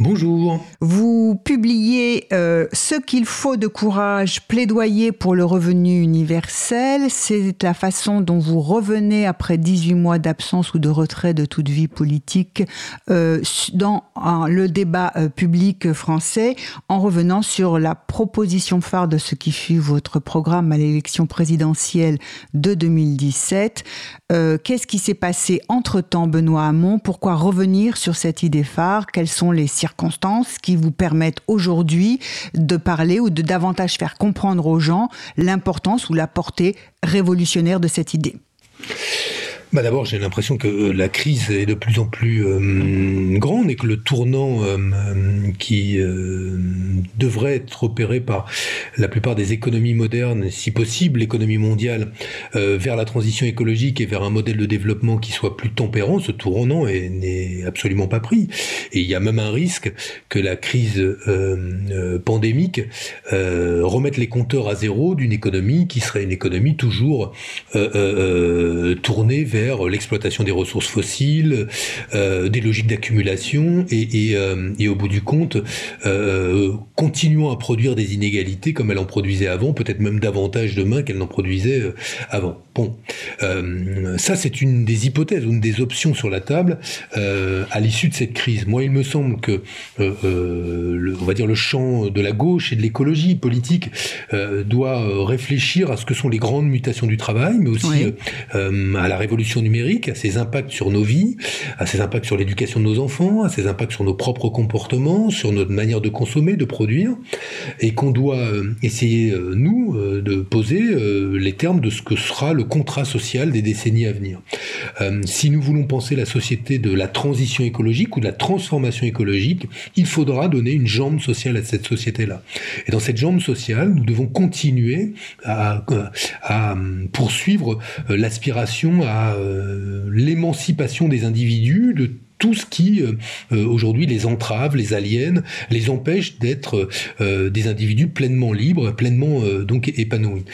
Bonjour. Vous publiez euh, Ce qu'il faut de courage, plaidoyer pour le revenu universel. C'est la façon dont vous revenez après 18 mois d'absence ou de retrait de toute vie politique euh, dans le débat euh, public français en revenant sur la proposition phare de ce qui fut votre programme à l'élection présidentielle de 2017. Qu'est-ce qui s'est passé entre-temps, Benoît Hamon? Pourquoi revenir sur cette idée phare? Quelles sont les circonstances circonstances qui vous permettent aujourd'hui de parler ou de davantage faire comprendre aux gens l'importance ou la portée révolutionnaire de cette idée bah D'abord, j'ai l'impression que euh, la crise est de plus en plus euh, grande et que le tournant euh, qui devrait être opéré par la plupart des économies modernes, si possible l'économie mondiale, vers la transition écologique et vers un modèle de développement qui soit plus tempérant, ce tournant n'est absolument pas pris. Et il y a même un risque que la crise pandémique remette les compteurs à zéro d'une économie qui serait une économie toujours tournée vers l'exploitation des ressources fossiles, euh, des logiques d'accumulation et, euh, et, au bout du compte, euh, continuons à produire des inégalités comme elle en produisait avant, peut-être même davantage demain qu'elle n'en produisait avant. Bon, ça c'est une des hypothèses, une des options sur la table à l'issue de cette crise. Moi, il me semble que, le, on va dire, le champ de la gauche et de l'écologie politique doit réfléchir à ce que sont les grandes mutations du travail, mais aussi à la révolution numérique, à ses impacts sur nos vies, à ses impacts sur l'éducation de nos enfants, à ses impacts sur nos propres comportements, sur notre manière de consommer, de produire, et qu'on doit euh, essayer, euh, nous, euh, de poser les termes de ce que sera le contrat social des décennies à venir. Si nous voulons penser la société de la transition écologique ou de la transformation écologique, il faudra donner une jambe sociale à cette société-là. Et dans cette jambe sociale, nous devons continuer à, à poursuivre l'aspiration à euh, l'émancipation des individus, de tout ce qui euh, euh, aujourd'hui les entrave, les aliène, les empêche d'être des individus pleinement libres, pleinement donc épanouis.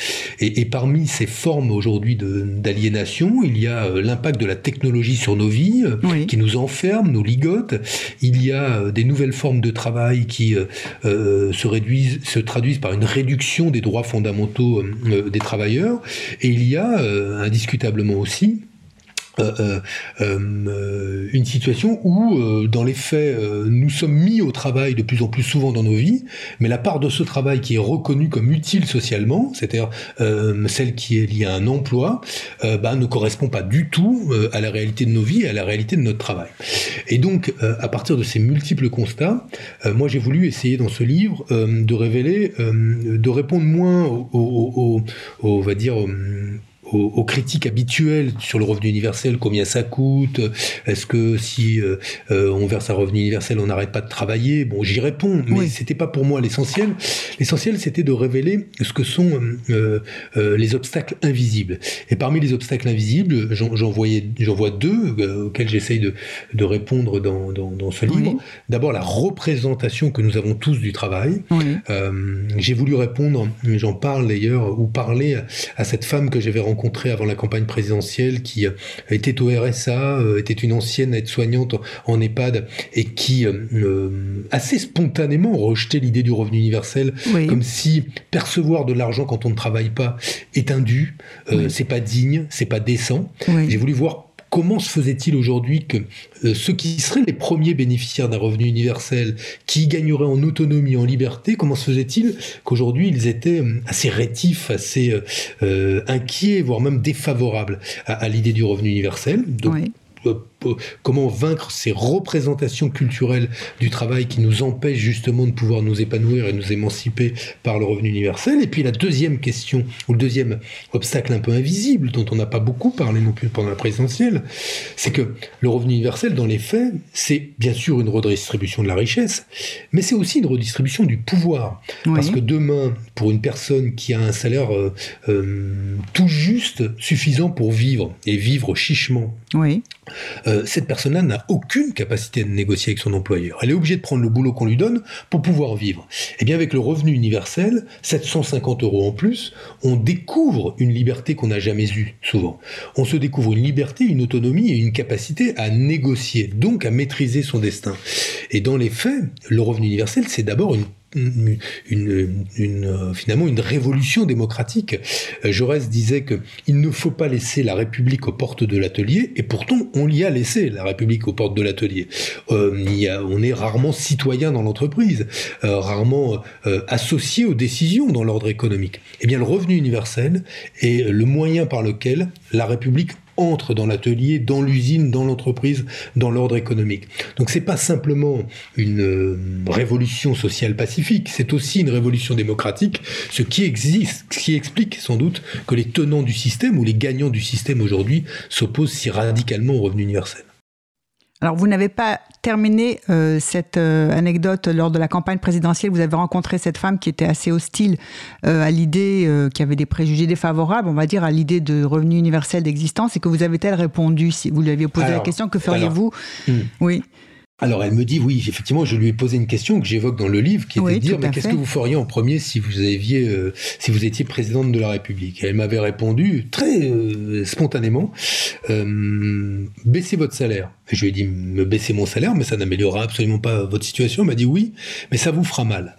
Et, parmi ces formes aujourd'hui d'aliénation, il y a l'impact de la technologie sur nos vies, qui nous enferme, nous ligote. Il y a des nouvelles formes de travail qui se réduisent, se traduisent par une réduction des droits fondamentaux des travailleurs. Et il y a indiscutablement aussi euh, euh, euh, une situation où, dans les faits, nous sommes mis au travail de plus en plus souvent dans nos vies, mais la part de ce travail qui est reconnue comme utile socialement, c'est-à-dire celle qui est liée à un emploi, bah, ne correspond pas du tout à la réalité de nos vies et à la réalité de notre travail. Et donc, à partir de ces multiples constats, moi j'ai voulu essayer dans ce livre de révéler, de répondre moins au, au, au, va dire, aux, critiques habituelles sur le revenu universel, combien ça coûte, est-ce que si euh, euh, on verse un revenu universel, on n'arrête pas de travailler? Bon, j'y réponds, mais c'était pas pour moi l'essentiel. L'essentiel, c'était de révéler ce que sont euh, les obstacles invisibles. Et parmi les obstacles invisibles, j'en vois deux auxquels j'essaye de, de, répondre dans, dans, dans ce livre. D'abord, la représentation que nous avons tous du travail. J'ai voulu répondre, j'en parle d'ailleurs, ou parler à cette femme que j'avais rencontrée avant la campagne présidentielle, qui euh, était au RSA, euh, était une ancienne aide-soignante en EHPAD et qui euh, assez spontanément rejetait l'idée du revenu universel, comme si percevoir de l'argent quand on ne travaille pas est un dû, c'est pas digne, c'est pas décent. J'ai voulu voir comment se faisait-il aujourd'hui que euh, ceux qui seraient les premiers bénéficiaires d'un revenu universel, qui gagneraient en autonomie, en liberté, comment se faisait-il qu'aujourd'hui ils étaient euh, assez rétifs, assez euh, inquiets, voire même défavorables à, l'idée du revenu universel? Comment vaincre ces représentations culturelles du travail qui nous empêchent justement de pouvoir nous épanouir et nous émanciper par le revenu universel? Et puis la deuxième question, ou le deuxième obstacle un peu invisible, dont on n'a pas beaucoup parlé non plus pendant la présidentielle, c'est que le revenu universel, dans les faits, c'est bien sûr une redistribution de la richesse, mais c'est aussi une redistribution du pouvoir. Parce que demain, pour une personne qui a un salaire euh, euh, tout juste suffisant pour vivre, et vivre chichement, oui. Euh, cette personne-là n'a aucune capacité de négocier avec son employeur. Elle est obligée de prendre le boulot qu'on lui donne pour pouvoir vivre. Et eh bien avec le revenu universel, 750 euros en plus, on découvre une liberté qu'on n'a jamais eue souvent. On se découvre une liberté, une autonomie et une capacité à négocier, donc à maîtriser son destin. Et dans les faits, le revenu universel, c'est d'abord une une, euh, finalement une révolution démocratique. Euh, Jaurès disait que il ne faut pas laisser la République aux portes de l'atelier, et pourtant on l'y a laissé la République aux portes de l'atelier. Euh, on est rarement citoyen dans l'entreprise, rarement associé aux décisions dans l'ordre économique. Eh bien, le revenu universel est le moyen par lequel la République entre dans l'atelier, dans l'usine, dans l'entreprise, dans l'ordre économique. Donc c'est pas simplement une euh, révolution sociale pacifique, c'est aussi une révolution démocratique, ce qui existe, ce qui explique sans doute que les tenants du système ou les gagnants du système aujourd'hui s'opposent si radicalement au revenu universel. Alors, vous n'avez pas terminé euh, cette euh, anecdote lors de la campagne présidentielle. Vous avez rencontré cette femme qui était assez hostile euh, à l'idée, qui avait des préjugés défavorables, on va dire, à l'idée de revenu universel d'existence. Et que vous avez-elle répondu si vous lui aviez posé la question? Que feriez-vous? hmm. Oui. Alors elle me dit oui, effectivement, je lui ai posé une question que j'évoque dans le livre, qui était de dire mais qu'est-ce que vous feriez en premier si vous aviez, si vous étiez présidente de la République? Et elle m'avait répondu très spontanément baissez votre salaire. Et je lui ai dit, me baisser mon salaire, mais ça n'améliorera absolument pas votre situation. Elle m'a dit oui, mais ça vous fera mal.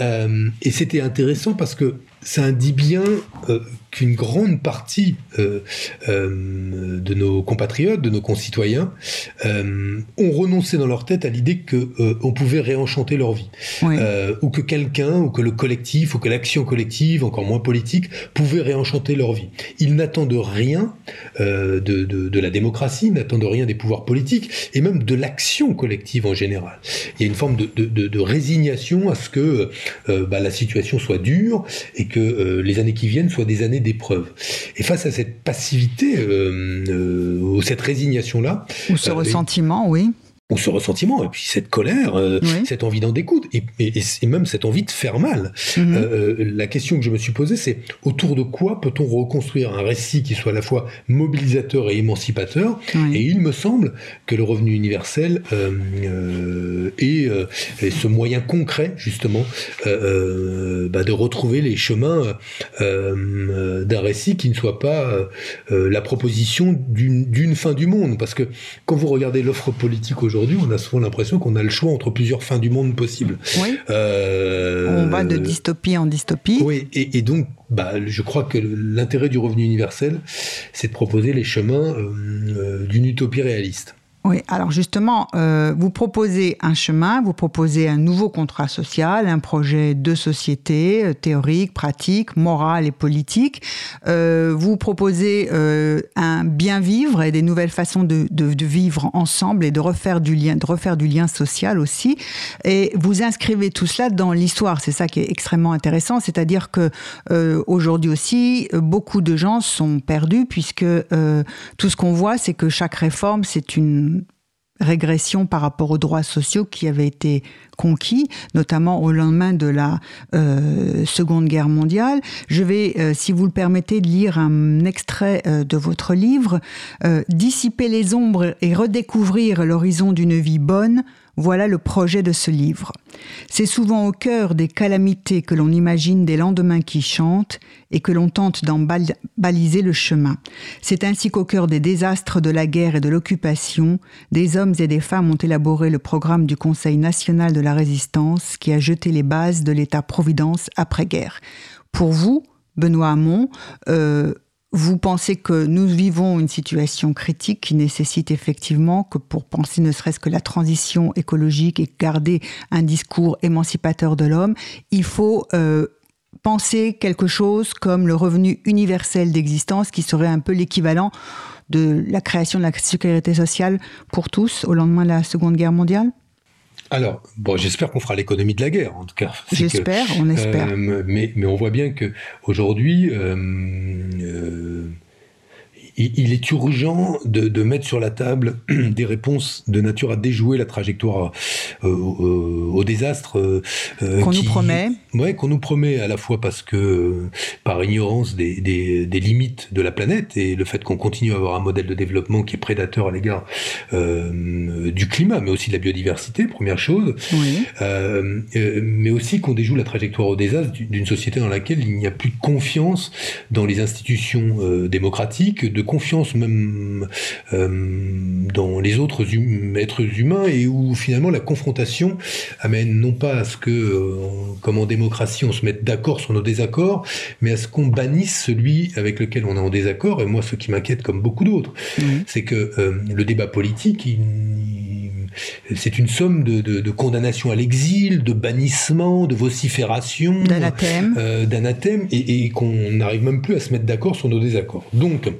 Euh, et c'était intéressant parce que ça indique bien euh, qu'une grande partie euh, euh, de nos compatriotes, de nos concitoyens, ont renoncé dans leur tête à l'idée que on pouvait réenchanter leur vie, ou que quelqu'un, ou que le collectif, ou que l'action collective, encore moins politique, pouvait réenchanter leur vie. Ils n'attendent rien de, de, de, la démocratie, n'attendent rien des pouvoirs politiques, et même de l'action collective en général. Il y a une forme de, de résignation à ce que bah, la situation soit dure et que euh, les années qui viennent soient des années d'épreuve. Et face à cette passivité, euh, euh, ou cette résignation-là... Ou ce ressentiment, oui ou ce ressentiment, et puis cette colère, euh, cette envie d'en découdre, et, et, même cette envie de faire mal. Mhm. Euh, euh, la question que je me suis posée, c'est autour de quoi peut-on reconstruire un récit qui soit à la fois mobilisateur et émancipateur? Et il me semble que le revenu universel est, ce moyen concret, justement, bah, de retrouver les chemins d'un récit qui ne soit pas la proposition d'une fin du monde. Parce que quand vous regardez l'offre politique aujourd'hui, aujourd'hui, on a souvent l'impression qu'on a le choix entre plusieurs fins du monde possibles. Oui. Euh, on va de dystopie en dystopie. Oui, et, donc, bah, je crois que l'intérêt du revenu universel, c'est de proposer les chemins euh, euh, d'une utopie réaliste. Oui, alors justement, euh, vous proposez un chemin, vous proposez un nouveau contrat social, un projet de société euh, théorique, pratique, moral et politique. Euh, vous proposez un bien vivre et des nouvelles façons de, vivre ensemble et de refaire du lien, de refaire du lien social aussi. Et vous inscrivez tout cela dans l'histoire. C'est ça qui est extrêmement intéressant, c'est-à-dire que aujourd'hui aussi, beaucoup de gens sont perdus puisque tout ce qu'on voit, c'est que chaque réforme, c'est une régression par rapport aux droits sociaux qui avaient été conquis, notamment au lendemain de la euh, Seconde Guerre mondiale. Je vais, euh, si vous le permettez, lire un extrait euh, de votre livre, Dissiper les ombres et redécouvrir l'horizon d'une vie bonne, voilà le projet de ce livre. C'est souvent au cœur des calamités que l'on imagine des lendemains qui chantent et que l'on tente d'en baliser le chemin. C'est ainsi qu'au cœur des désastres de la guerre et de l'occupation, des hommes et des femmes ont élaboré le programme du Conseil national de la résistance qui a jeté les bases de l'État-providence après-guerre. Pour vous, Benoît Hamon, euh, vous pensez que nous vivons une situation critique qui nécessite effectivement que pour penser ne serait-ce que la transition écologique et garder un discours émancipateur de l'homme, il faut euh, penser quelque chose comme le revenu universel d'existence qui serait un peu l'équivalent de la création de la sécurité sociale pour tous au lendemain de la Seconde Guerre mondiale? Alors, bon, j'espère qu'on fera l'économie de la guerre, en tout cas. J'espère, on espère. Euh, mais, mais on voit bien que aujourd'hui, euh, euh, il, est urgent de, mettre sur la table des réponses de nature à déjouer la trajectoire euh, au, désastre. Euh, qu'on nous promet. Ouais, qu'on nous promet à la fois parce que, par ignorance des, limites de la planète et le fait qu'on continue à avoir un modèle de développement qui est prédateur à l'égard euh, du climat, mais aussi de la biodiversité, première chose. mais aussi qu'on déjoue la trajectoire au désastre d'une société dans laquelle il n'y a plus de confiance dans les institutions démocratiques, de confiance même euh, dans les autres hum, êtres humains et où finalement la confrontation amène non pas à ce que, euh, comme en démocratie, on se mette d'accord sur nos désaccords, mais à ce qu'on bannisse celui avec lequel on est en désaccord. Et moi, ce qui m'inquiète, comme beaucoup d'autres, mmh. c'est que euh, le débat politique, c'est une somme de, de, condamnation à l'exil, de bannissement, de vocifération, d'anathème, et, et qu'on n'arrive même plus à se mettre d'accord sur nos désaccords. Donc,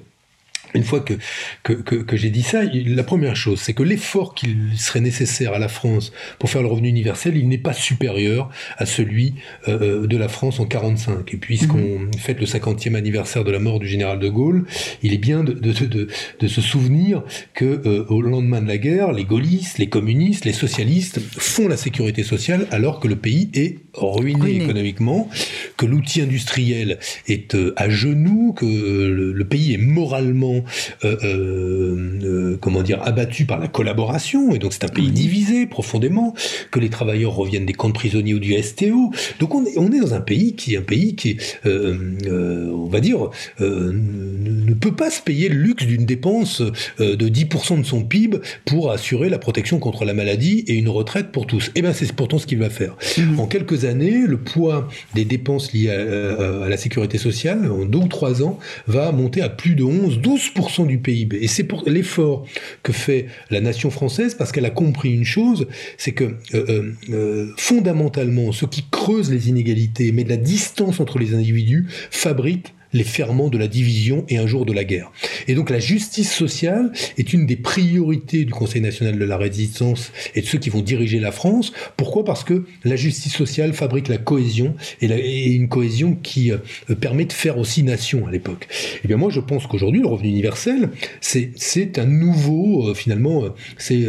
une fois que, que, que, j'ai dit ça, la première chose, c'est que l'effort qu'il serait nécessaire à la France pour faire le revenu universel, il n'est pas supérieur à celui euh, de la France en 45. Et puisqu'on mmh. fête le 50e anniversaire de la mort du général de Gaulle, il est bien de, de, de, de se souvenir que euh, au lendemain de la guerre, les gaullistes, les communistes, les socialistes font la sécurité sociale alors que le pays est ruiné, économiquement, que l'outil industriel est euh, à genoux, que le pays est moralement euh, euh, euh, comment dire, abattu par la collaboration, et donc c'est un pays divisé profondément, que les travailleurs reviennent des camps de prisonniers ou du STO. Donc on est, on est dans un pays qui est un pays qui, on va dire, ne peut pas se payer le luxe d'une dépense de 10% de son PIB pour assurer la protection contre la maladie et une retraite pour tous. Et eh bien c'est pourtant ce qu'il va faire. Mmh. En quelques années, le poids des dépenses liées à, à, la sécurité sociale, en deux ou trois ans, va monter à plus de 11, 12 du PIB. Et c'est pour l'effort que fait la nation française parce qu'elle a compris une chose, c'est que euh, euh, euh, fondamentalement, ce qui creuse les inégalités, met de la distance entre les individus, fabrique les ferments de la division et un jour de la guerre. Et donc la justice sociale est une des priorités du Conseil national de la résistance et de ceux qui vont diriger la France. Pourquoi? Parce que la justice sociale fabrique la cohésion et, une cohésion qui euh, permet de faire aussi nation à l'époque. Et eh bien moi je pense qu'aujourd'hui le revenu universel c'est un nouveau euh, finalement euh, c'est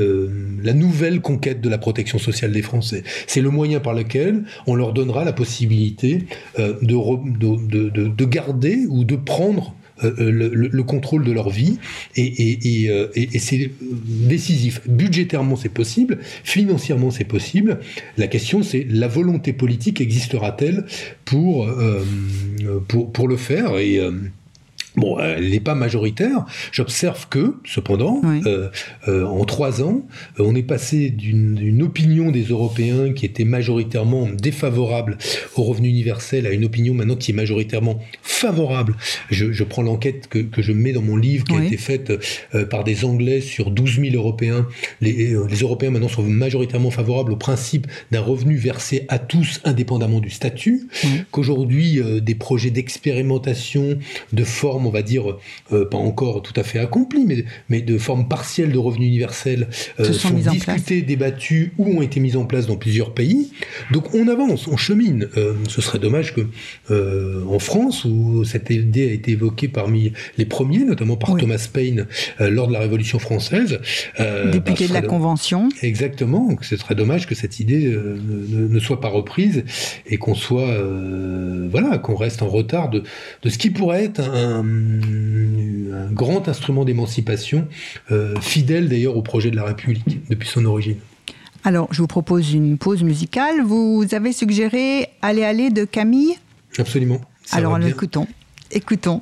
la nouvelle conquête de la protection sociale des Français. C'est le moyen par lequel on leur donnera la possibilité de, de, de, de garder ou de prendre euh, euh, le, contrôle de leur vie et, euh, c'est décisif. Budgétairement, c'est possible, financièrement, c'est possible. La question, c'est la volonté politique existera-t-elle pour, pour, pour, le faire? Et Bon, elle n'est pas majoritaire. J'observe que, cependant, euh, euh, en trois ans, euh, on est passé d'une opinion des Européens qui était majoritairement défavorable au revenu universel à une opinion maintenant qui est majoritairement favorable. Je, je prends l'enquête que, que, je mets dans mon livre qui a été faite euh, par des Anglais sur 12 000 Européens. Les, les, Européens maintenant sont majoritairement favorables au principe d'un revenu versé à tous indépendamment du statut. Qu'aujourd'hui, des projets d'expérimentation, de forme on va dire, euh, pas encore tout à fait accomplie, mais, mais de forme partielle de revenu universel euh, sont, discutées, débattues ou ont été mises en place dans plusieurs pays. Donc on avance, on chemine. Euh, ce serait dommage que en France, où cette idée a été évoquée parmi les premiers, notamment par Thomas Paine lors de la Révolution française, député bah, de la Convention. Exactement. Donc ce serait dommage que cette idée ne, ne, soit pas reprise et qu'on soit, voilà, qu'on reste en retard de, de ce qui pourrait être un, un grand instrument d'émancipation, euh, fidèle d'ailleurs au projet de la République depuis son origine. Alors, je vous propose une pause musicale. Vous avez suggéré Aller aller de Camille? Absolument. Alors, écoutons. Écoutons.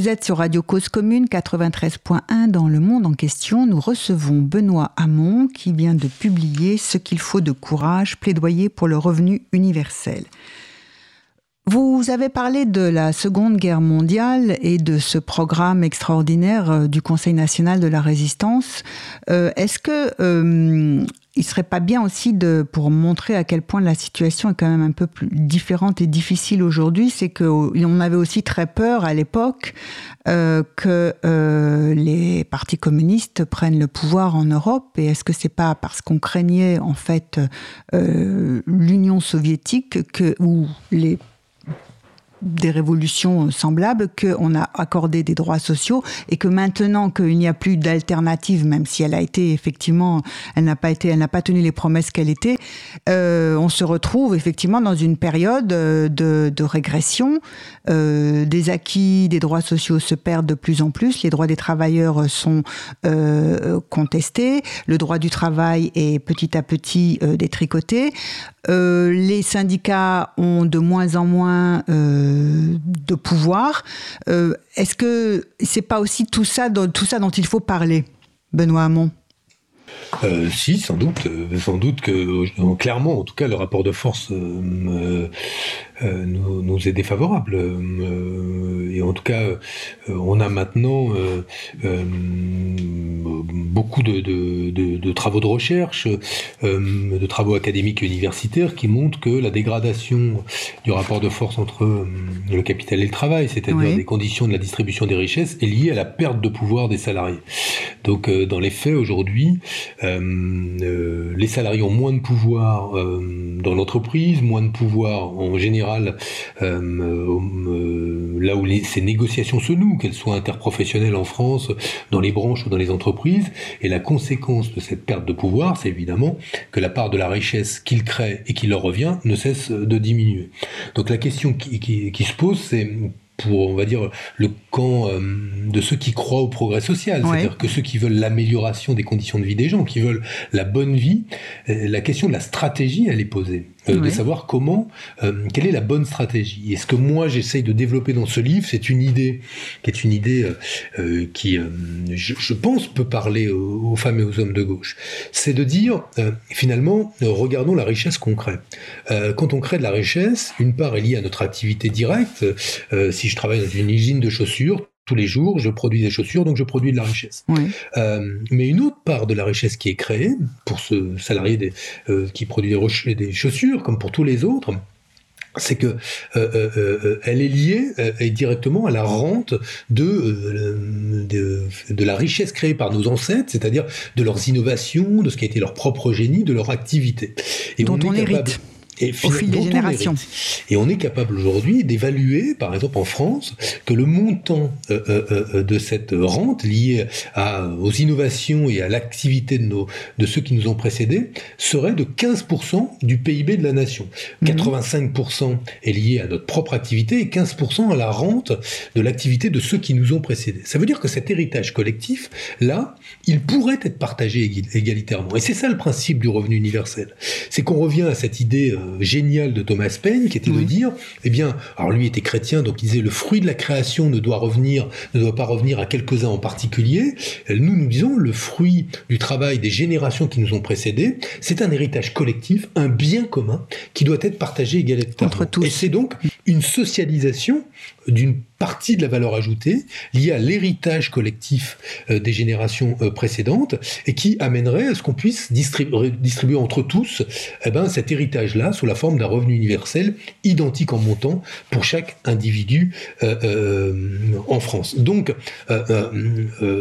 Vous êtes sur Radio Cause Commune 93.1 dans le monde en question. Nous recevons Benoît Hamon qui vient de publier Ce qu'il faut de courage, plaidoyer pour le revenu universel. Vous avez parlé de la Seconde Guerre mondiale et de ce programme extraordinaire euh, du Conseil national de la résistance. Euh, est-ce que euh, il serait pas bien aussi de, pour montrer à quel point la situation est quand même un peu plus différente et difficile aujourd'hui, c'est qu'on avait aussi très peur à l'époque euh, que euh, les partis communistes prennent le pouvoir en Europe. Et est-ce que c'est pas parce qu'on craignait en fait euh, l'Union soviétique que ou les des révolutions semblables, qu'on a accordé des droits sociaux et que maintenant qu'il n'y a plus d'alternative, même si elle a été effectivement, elle n'a pas été, elle n'a pas tenu les promesses qu'elle était, euh, on se retrouve effectivement dans une période euh, de, régression. Euh, des acquis, des droits sociaux se perdent de plus en plus. Les droits des travailleurs sont euh, contestés. Le droit du travail est petit à petit euh, détricoté. Euh, les syndicats ont de moins en moins euh, de pouvoir. Euh, est-ce que c'est pas aussi tout ça, tout ça dont il faut parler, Benoît Hamon? Si, sans doute, sans doute que clairement, en tout cas, le rapport de force nous, nous, est défavorable. Euh, et en tout cas, euh, on a maintenant beaucoup de, de, de, de, travaux de recherche, de travaux académiques et universitaires qui montrent que la dégradation du rapport de force entre le capital et le travail, c'est-à-dire oui. les conditions de la distribution des richesses, est liée à la perte de pouvoir des salariés. Donc, dans les faits, aujourd'hui, les salariés ont moins de pouvoir dans l'entreprise, moins de pouvoir en général euh, là où les, ces négociations se nouent, qu'elles soient interprofessionnelles en France, dans les branches ou dans les entreprises. Et la conséquence de cette perte de pouvoir, c'est évidemment que la part de la richesse qu'ils créent et qui leur revient ne cesse de diminuer. Donc la question qui, qui, qui se pose, c'est pour, on va dire, le camp euh, de ceux qui croient au progrès social, ouais. c'est-à-dire que ceux qui veulent l'amélioration des conditions de vie des gens, qui veulent la bonne vie, euh, la question de la stratégie, elle est posée. De savoir comment, quelle est la bonne stratégie. Et ce que moi j'essaye de développer dans ce livre, c'est une idée qui est une idée qui, je, pense, peut parler aux, femmes et aux hommes de gauche. C'est de dire, finalement, regardons la richesse qu'on crée. quand on crée de la richesse, une part est liée à notre activité directe. si je travaille dans une usine de chaussures, tous les jours, je produis des chaussures, donc je produis de la richesse. Euh, mais une autre part de la richesse qui est créée pour ce salarié des, euh, qui produit des, des, chaussures, comme pour tous les autres, c'est que euh, elle est liée directement à la rente de, de, la richesse créée par nos ancêtres, c'est-à-dire de leurs innovations, de ce qui a été leur propre génie, de leur activité. Et dont on, hérite et au fil des générations. Et on est capable aujourd'hui d'évaluer, par exemple en France, que le montant euh, euh, euh, de cette rente liée à, aux innovations et à l'activité de, nos, de ceux qui nous ont précédés serait de 15% du PIB de la nation. 85% mhm. est lié à notre propre activité et 15% à la rente de l'activité de ceux qui nous ont précédés. Ça veut dire que cet héritage collectif, là, il pourrait être partagé égalitairement. Et c'est ça le principe du revenu universel. C'est qu'on revient à cette idée génial de Thomas Paine, qui était de dire, eh bien, alors lui était chrétien, donc il disait le fruit de la création ne doit revenir, ne doit pas revenir à quelques-uns en particulier. Nous, nous disons le fruit du travail des générations qui nous ont précédés, c'est un héritage collectif, un bien commun qui doit être partagé également. Entre tous. Et c'est donc une socialisation d'une partie de la valeur ajoutée liée à l'héritage collectif euh, des générations euh, précédentes et qui amènerait à ce qu'on puisse distribuer, entre tous eh ben, cet héritage-là sous la forme d'un revenu universel identique en montant pour chaque individu euh, en France. Donc,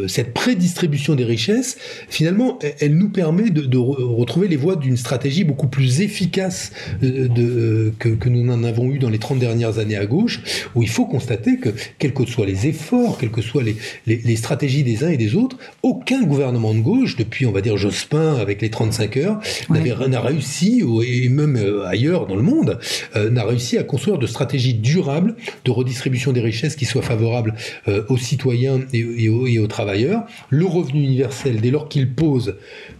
cette prédistribution des richesses, finalement, elle, nous permet de, retrouver les voies d'une stratégie beaucoup plus efficace que, que nous en avons eu dans les 30 dernières années à gauche, où il faut constater que, quels que soient les efforts, quelles que soient les, les, stratégies des uns et des autres, aucun gouvernement de gauche, depuis, on va dire, Jospin avec les 35 heures, n'a réussi, et même euh, ailleurs dans le monde, euh, n'a réussi à construire de stratégies durables de redistribution des richesses qui soient favorables euh, aux citoyens et, aux, et aux travailleurs. Le revenu universel, dès lors qu'il pose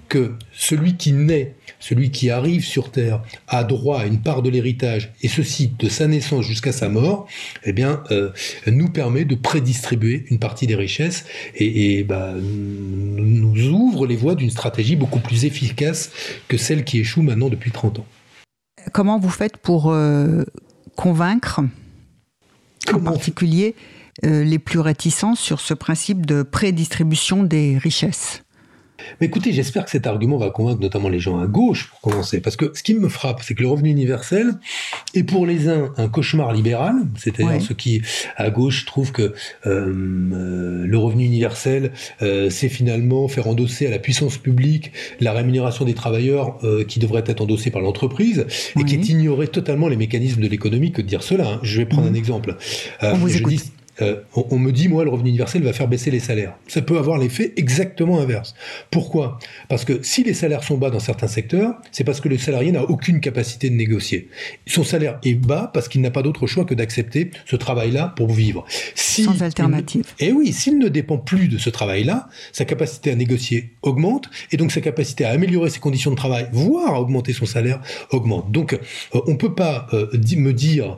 que celui qui naît, celui qui arrive sur Terre, a droit à une part de l'héritage, et ceci de sa naissance jusqu'à sa mort, eh bien, euh, nous permet de prédistribuer une partie des richesses et, bah, nous ouvre les voies d'une stratégie beaucoup plus efficace que celle qui échoue maintenant depuis 30 ans. Comment vous faites pour euh, convaincre, en particulier, euh, les plus réticents sur ce principe de prédistribution des richesses? Mais écoutez, j'espère que cet argument va convaincre notamment les gens à gauche, pour commencer. Parce que ce qui me frappe, c'est que le revenu universel est pour les uns un cauchemar libéral, c'est-à-dire ceux qui, à gauche, trouvent que euh, euh, le revenu universel, euh, c'est finalement faire endosser à la puissance publique la rémunération des travailleurs qui devrait être endossée par l'entreprise, et qui est ignorer totalement les mécanismes de l'économie que de dire cela. Hein. Je vais prendre un exemple. On vous écoute. Euh, on, me dit, moi, le revenu universel va faire baisser les salaires. Ça peut avoir l'effet exactement inverse. Pourquoi? Parce que si les salaires sont bas dans certains secteurs, c'est parce que le salarié n'a aucune capacité de négocier. Son salaire est bas parce qu'il n'a pas d'autre choix que d'accepter ce travail-là pour vivre. Sans alternative. et eh oui, s'il ne dépend plus de ce travail-là, sa capacité à négocier augmente, et donc sa capacité à améliorer ses conditions de travail, voire à augmenter son salaire, augmente. Donc, euh, on ne peut pas euh, me dire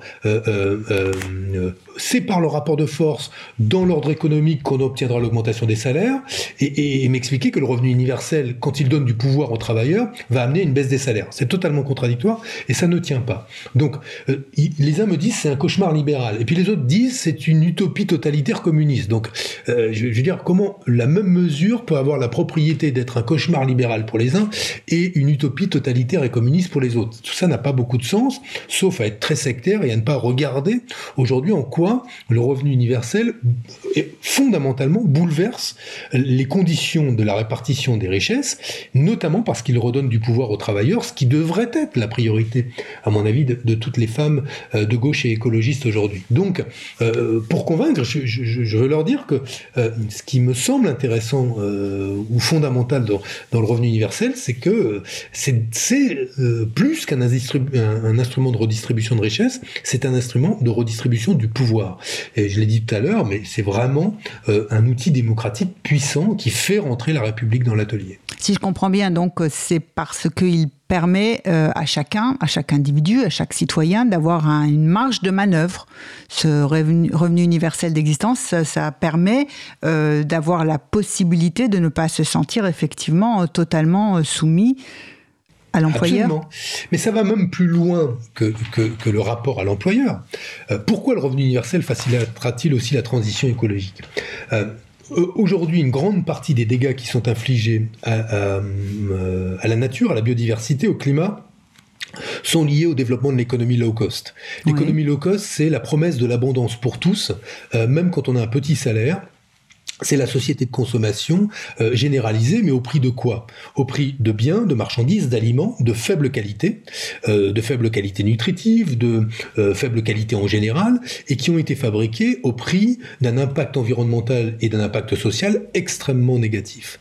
c'est par le rapport de force dans l'ordre économique qu'on obtiendra l'augmentation des salaires, et, m'expliquer que le revenu universel, quand il donne du pouvoir aux travailleurs, va amener une baisse des salaires. C'est totalement contradictoire, et ça ne tient pas. Donc, euh, les uns me disent c'est un cauchemar libéral, et puis les autres disent c'est une utopie totalitaire communiste. Donc, euh, je, veux dire, comment la même mesure peut avoir la propriété d'être un cauchemar libéral pour les uns et une utopie totalitaire et communiste pour les autres Tout ça n'a pas beaucoup de sens, sauf à être très sectaire et à ne pas regarder aujourd'hui en quoi le revenu universel fondamentalement bouleverse les conditions de la répartition des richesses, notamment parce qu'il redonne du pouvoir aux travailleurs, ce qui devrait être la priorité, à mon avis, de, toutes les femmes euh, de gauche et écologistes aujourd'hui. Donc, euh, pour convaincre, je, veux leur dire que euh, ce qui me semble intéressant ou fondamental dans, le revenu universel, c'est que c'est plus qu'un instrument de redistribution de richesses, c'est un instrument de redistribution du pouvoir. Et je l'ai dit tout à l'heure, mais c'est vraiment un outil démocratique puissant qui fait rentrer la République dans l'atelier. Si je comprends bien, donc c'est parce qu'il permet à chacun, à chaque individu, à chaque citoyen d'avoir une marge de manœuvre. Ce revenu, universel d'existence, ça, permet d'avoir la possibilité de ne pas se sentir effectivement totalement soumis à l'employeur Mais ça va même plus loin que, que, le rapport à l'employeur. Euh, pourquoi le revenu universel facilitera-t-il aussi la transition écologique euh, Aujourd'hui, une grande partie des dégâts qui sont infligés à, euh, la nature, à la biodiversité, au climat, sont liés au développement de l'économie low cost. L'économie low cost, c'est la promesse de l'abondance pour tous, même quand on a un petit salaire c'est la société de consommation euh, généralisée, mais au prix de quoi? Au prix de biens, de marchandises, d'aliments de faible qualité, euh, de faible qualité nutritive, de euh, faible qualité en général, et qui ont été fabriqués au prix d'un impact environnemental et d'un impact social extrêmement négatif.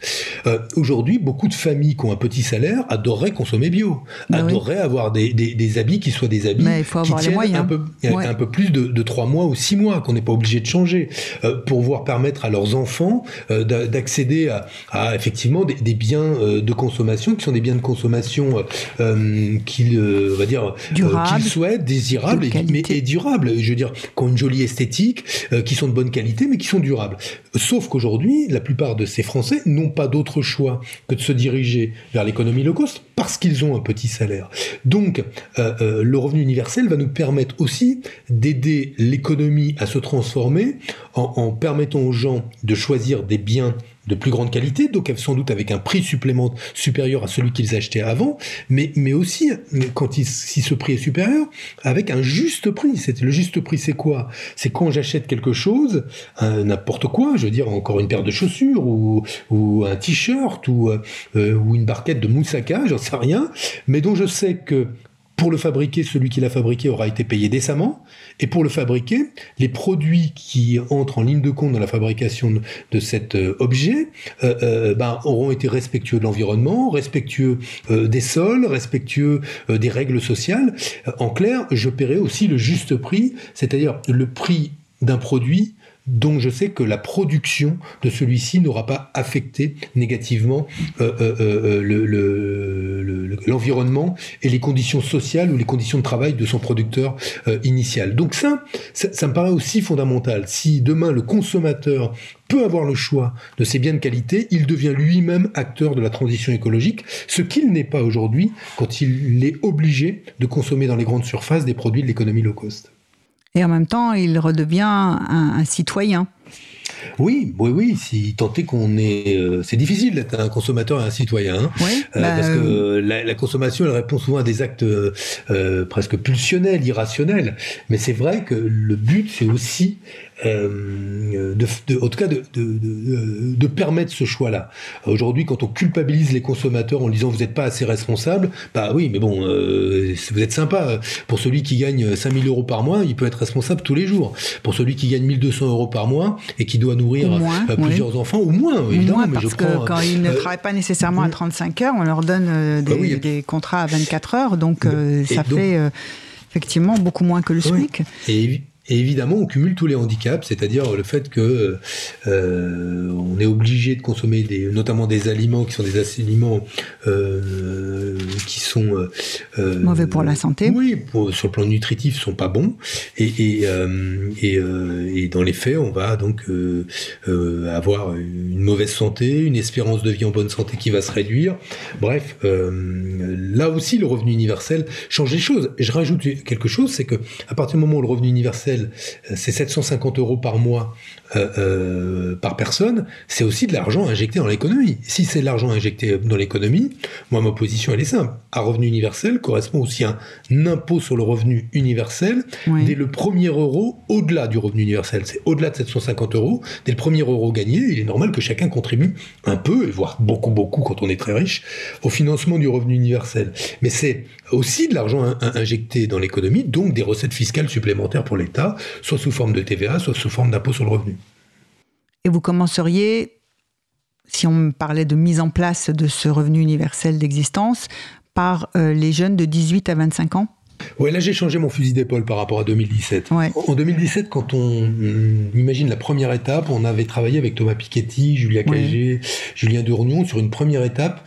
Aujourd'hui, beaucoup de familles qui ont un petit salaire adoreraient consommer bio, bah adoreraient avoir des, des, habits qui soient des habits qui tiennent un peu, un peu plus de, trois mois ou six mois, qu'on n'est pas obligé de changer, pour pouvoir permettre à leurs enfants euh, d'accéder à, effectivement des, biens euh, de consommation qui sont des biens de consommation euh, qu'ils va dire qu'ils souhaitent, désirables et, mais, et durables. Je veux dire, qui ont une jolie esthétique, qui sont de bonne qualité, mais qui sont durables. Sauf qu'aujourd'hui, la plupart de ces Français n'ont pas d'autre choix que de se diriger vers l'économie low cost parce qu'ils ont un petit salaire. Donc, le revenu universel va nous permettre aussi d'aider l'économie à se transformer en, en permettant aux gens de choisir des biens de plus grande qualité, donc sans doute avec un prix supplémentaire supérieur à celui qu'ils achetaient avant, mais, mais aussi, quand si ce prix est supérieur, avec un juste prix. Le juste prix, c'est quoi? C'est quand j'achète quelque chose, n'importe quoi, je veux dire encore une paire de chaussures, ou, ou un t-shirt, ou, euh, ou une barquette de moussaka, j'en sais rien, mais dont je sais que pour le fabriquer, celui qui l'a fabriqué aura été payé décemment. Et pour le fabriquer, les produits qui entrent en ligne de compte dans la fabrication de, cet euh, objet euh, euh, ben, auront été respectueux de l'environnement, respectueux des sols, respectueux des règles sociales. En clair, je paierai aussi le juste prix, c'est-à-dire le prix d'un produit donc je sais que la production de celui-ci n'aura pas affecté négativement euh, euh, euh, l'environnement et les conditions sociales ou les conditions de travail de son producteur initial. Donc ça, ça, me paraît aussi fondamental. Si demain le consommateur peut avoir le choix de ces biens de qualité, il devient lui-même acteur de la transition écologique, ce qu'il n'est pas aujourd'hui quand il est obligé de consommer dans les grandes surfaces des produits de l'économie low cost. Et en même temps, il redevient un, citoyen. Oui, oui, oui. Si tant est qu'on est, euh, c'est difficile d'être un consommateur et un citoyen, hein. oui, euh, bah, parce que euh, la, consommation, elle répond souvent à des actes presque pulsionnels, irrationnels. Mais c'est vrai que le but, c'est aussi euh, de, en tout cas de, de, permettre ce choix-là. Aujourd'hui, quand on culpabilise les consommateurs en disant vous n'êtes pas assez responsable, bah oui, mais bon, euh, vous êtes sympa. Pour celui qui gagne 5000 euros par mois, il peut être responsable tous les jours. Pour celui qui gagne 1200 euros par mois et qui doit nourrir euh, plusieurs enfants, ou moins, évidemment. mais parce que quand ils ne travaillent pas nécessairement à 35 heures, on leur donne bah des, contrats à 24 heures, donc ça fait effectivement beaucoup moins que le SMIC. Et, et évidemment, on cumule tous les handicaps, c'est-à-dire le fait que euh, on est obligé de consommer des, notamment des aliments qui sont des aliments euh, qui sont euh, mauvais pour la santé. Oui, sur le plan nutritif, sont pas bons. Et et, et, et, dans les faits, on va donc avoir une mauvaise santé, une espérance de vie en bonne santé qui va se réduire. Bref, là aussi, le revenu universel change les choses. Et je rajoute quelque chose, c'est que à partir du moment où le revenu universel euh, c'est 750 euros par mois euh, euh, par personne, c'est aussi de l'argent injecté dans l'économie. Si c'est de l'argent injecté dans l'économie, moi ma position elle est simple. Un revenu universel correspond aussi à un impôt sur le revenu universel dès le premier euro au-delà du revenu universel. C'est au-delà de 750 euros. Dès le premier euro gagné, il est normal que chacun contribue un peu, voire beaucoup beaucoup quand on est très riche, au financement du revenu universel. Mais c'est aussi de l'argent injecté dans l'économie, donc des recettes fiscales supplémentaires pour l'État, soit sous forme de TVA, soit sous forme d'impôt sur le revenu. Et vous commenceriez, si on parlait de mise en place de ce revenu universel d'existence, par euh, les jeunes de 18 à 25 ans? Ouais, là j'ai changé mon fusil d'épaule par rapport à 2017. En 2017, quand on hum, imagine la première étape, on avait travaillé avec Thomas Piketty, Julia Cagé, Julien Dournion sur une première étape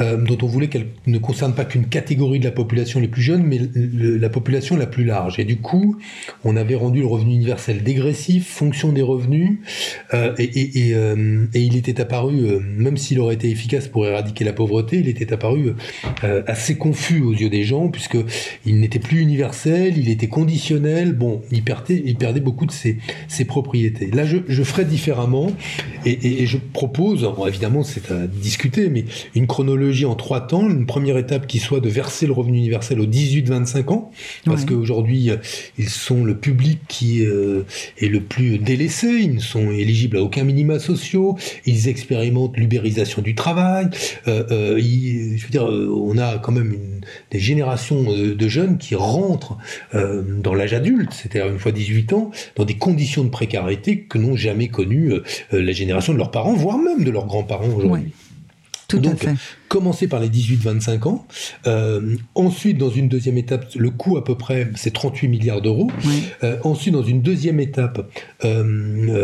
euh, dont on voulait qu'elle ne concerne pas qu'une catégorie de la population les plus jeunes, mais la population la plus large. Et du coup, on avait rendu le revenu universel dégressif, fonction des revenus, euh, euh, et, il était apparu, même s'il aurait été efficace pour éradiquer la pauvreté, il était apparu assez confus aux yeux des gens, puisque il n'était plus universel, il était conditionnel. Bon, il perdait, il perdait beaucoup de ses, ses propriétés. Là, je, ferai différemment, et, je propose, évidemment, c'est à discuter, mais une chronologie en trois temps. Une première étape qui soit de verser le revenu universel aux 18-25 ans, parce qu'aujourd'hui, euh, ils sont le public qui euh, est le plus délaissé, ils ne sont éligibles à aucun minima sociaux, ils expérimentent l'ubérisation du travail. Euh, je veux dire, on a quand même une, des générations de jeunes qui rentrent dans l'âge adulte, c'est-à-dire une fois 18 ans, dans des conditions de précarité que n'ont jamais connues la génération de leurs parents, voire même de leurs grands-parents aujourd'hui. Tout à fait commencer par les 18-25 ans. Euh, ensuite, dans une deuxième étape, le coût à peu près, c'est 38 milliards d'euros. Euh, ensuite, dans une deuxième étape, euh,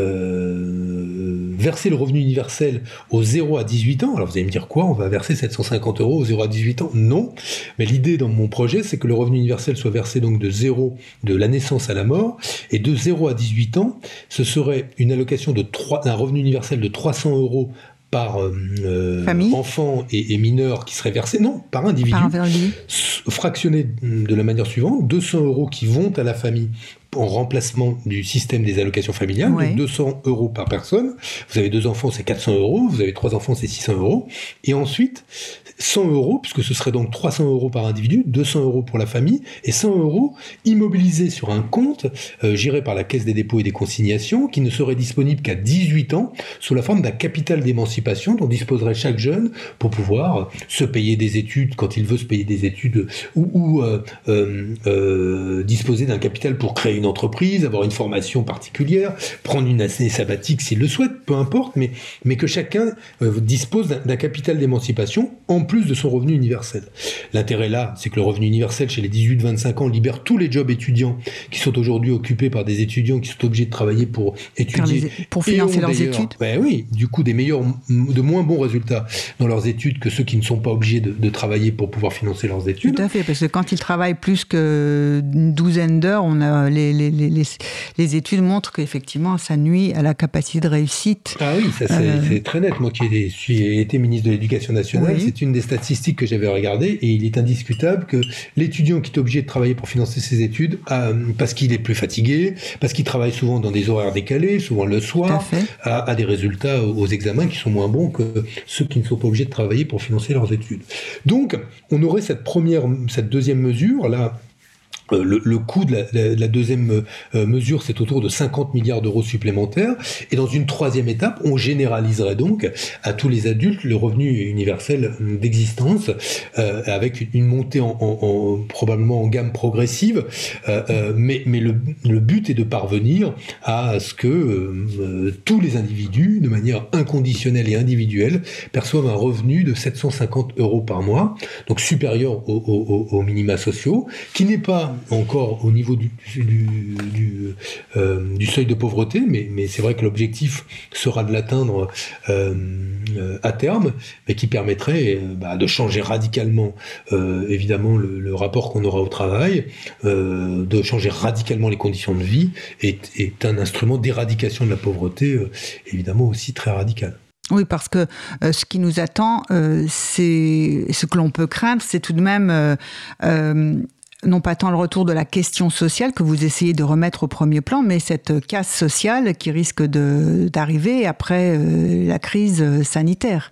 verser le revenu universel aux 0 à 18 ans. Alors vous allez me dire quoi? On va verser 750 euros aux 0 à 18 ans? Non. Mais l'idée dans mon projet, c'est que le revenu universel soit versé donc de 0 de la naissance à la mort. Et de 0 à 18 ans, ce serait une allocation de 3, un revenu universel de 300 euros par euh, euh enfant et, et, mineur qui serait versé, non, par individu, par fractionné de la manière suivante, 200 euros qui vont à la famille en remplacement du système des allocations familiales, de 200 euros par personne. Vous avez deux enfants, c'est 400 euros. Vous avez trois enfants, c'est 600 euros. Et ensuite, 100 euros, puisque ce serait donc 300 euros par individu, 200 euros pour la famille, et 100 euros immobilisés sur un compte euh, géré par la Caisse des dépôts et des consignations, qui ne serait disponible qu'à 18 ans, sous la forme d'un capital d'émancipation dont disposerait chaque jeune pour pouvoir se payer des études quand il veut se payer des études, ou, euh, euh, disposer d'un capital pour créer une entreprise, avoir une formation particulière, prendre une année sabbatique s'il le souhaite, peu importe, mais, mais que chacun dispose d'un capital d'émancipation en plus de son revenu universel. L'intérêt là, c'est que le revenu universel chez les 18-25 ans libère tous les jobs étudiants qui sont aujourd'hui occupés par des étudiants qui sont obligés de travailler pour étudier. pour financer leurs études ben Oui, du coup, des meilleurs, de moins bons résultats dans leurs études que ceux qui ne sont pas obligés de, de travailler pour pouvoir financer leurs études. Tout à fait, parce que quand ils travaillent plus qu'une douzaine d'heures, on a les, les, les, les, études montrent qu'effectivement, ça nuit à la capacité de réussite. Ah oui, ça c'est euh, très net. Moi qui ai, été ministre de l'Éducation nationale, c'est une des statistiques que j'avais regardées et il est indiscutable que l'étudiant qui est obligé de travailler pour financer ses études, euh, parce qu'il est plus fatigué, parce qu'il travaille souvent dans des horaires décalés, souvent le soir, a, a, des résultats aux examens qui sont moins bons que ceux qui ne sont pas obligés de travailler pour financer leurs études. Donc, on aurait cette première, cette deuxième mesure là euh, le, coût de la, deuxième euh, mesure, c'est autour de 50 milliards d'euros supplémentaires. Et dans une troisième étape, on généraliserait donc à tous les adultes le revenu universel d'existence, euh, avec une montée en, probablement en gamme progressive. mais mais le, le, but est de parvenir à ce que tous les individus, de manière inconditionnelle et individuelle, perçoivent un revenu de 750 euros par mois, donc supérieur aux minima sociaux, qui n'est pas encore au niveau du, euh, seuil de pauvreté, mais, c'est vrai que l'objectif sera de l'atteindre euh, à terme, mais qui permettrait euh, bah, de changer radicalement évidemment le, rapport qu'on aura au travail, de changer radicalement les conditions de vie, est, un instrument d'éradication de la pauvreté évidemment aussi très radical. Oui, parce que euh, ce qui nous attend, euh, c'est ce que l'on peut craindre, c'est tout de même euh, non pas tant le retour de la question sociale que vous essayez de remettre au premier plan, mais cette casse sociale qui risque d'arriver après euh, la crise sanitaire.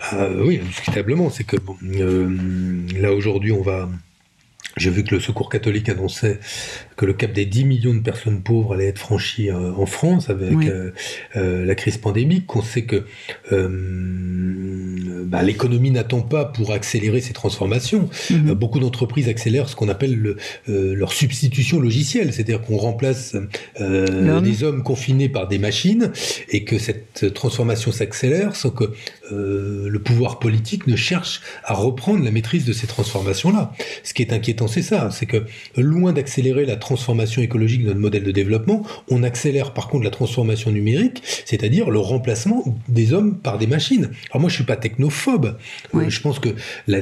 Ah, oui, indiscutablement. C'est que euh, là aujourd'hui, on va j'ai vu que le Secours catholique annonçait que le cap des 10 millions de personnes pauvres allait être franchi euh, en France avec euh, euh, la crise pandémique, qu'on sait que bah, l'économie n'attend pas pour accélérer ces transformations. Mhm. beaucoup d'entreprises accélèrent ce qu'on appelle le, leur substitution logicielle, c'est-à-dire qu'on remplace des hommes confinés par des machines et que cette transformation s'accélère sans que le pouvoir politique ne cherche à reprendre la maîtrise de ces transformations-là. Ce qui est inquiétant, c'est ça, c'est que loin d'accélérer la transformation écologique de notre modèle de développement, on accélère par contre la transformation numérique, c'est-à-dire le remplacement des hommes par des machines. Alors moi, je suis pas technophobe. Euh, je pense que la,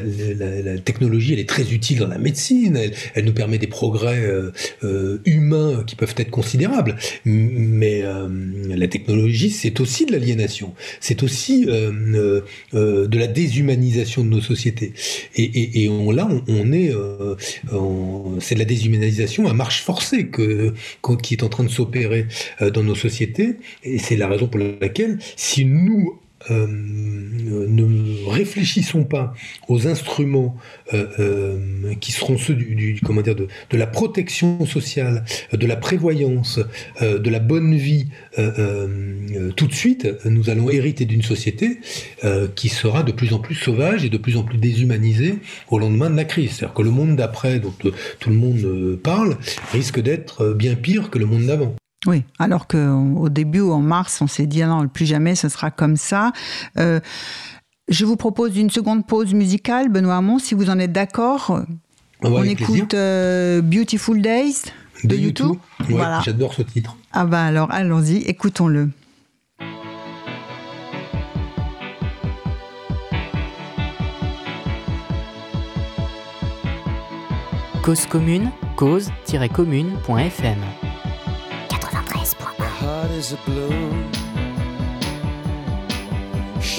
technologie, elle est très utile dans la médecine. Elle, nous permet des progrès euh, euh, humains qui peuvent être considérables. Mais la technologie, c'est aussi de l'aliénation. C'est aussi de la déshumanisation de nos sociétés. Et, on, là, on, est, c'est de la déshumanisation à marche forcée que, qui est en train de s'opérer dans nos sociétés. Et c'est la raison pour laquelle, si nous euh, réfléchissons pas aux instruments euh, euh, qui seront ceux du, de, la protection sociale, de la prévoyance, de la bonne vie tout de suite, nous allons hériter d'une société qui sera de plus en plus sauvage et de plus en plus déshumanisée au lendemain de la crise. C'est-à-dire que le monde d'après, dont tout le monde parle, risque d'être bien pire que le monde d'avant. Oui, alors qu'au début, en mars, on s'est dit ah non, plus jamais ce sera comme ça. Euh, je vous propose une seconde pause musicale, Benoît Hamon, si vous en êtes d'accord. on écoute euh, Beautiful Days de, YouTube. voilà. J'adore ce titre. Ah ben alors, allons-y, écoutons-le. Cause commune, cause-commune.fm is a balloon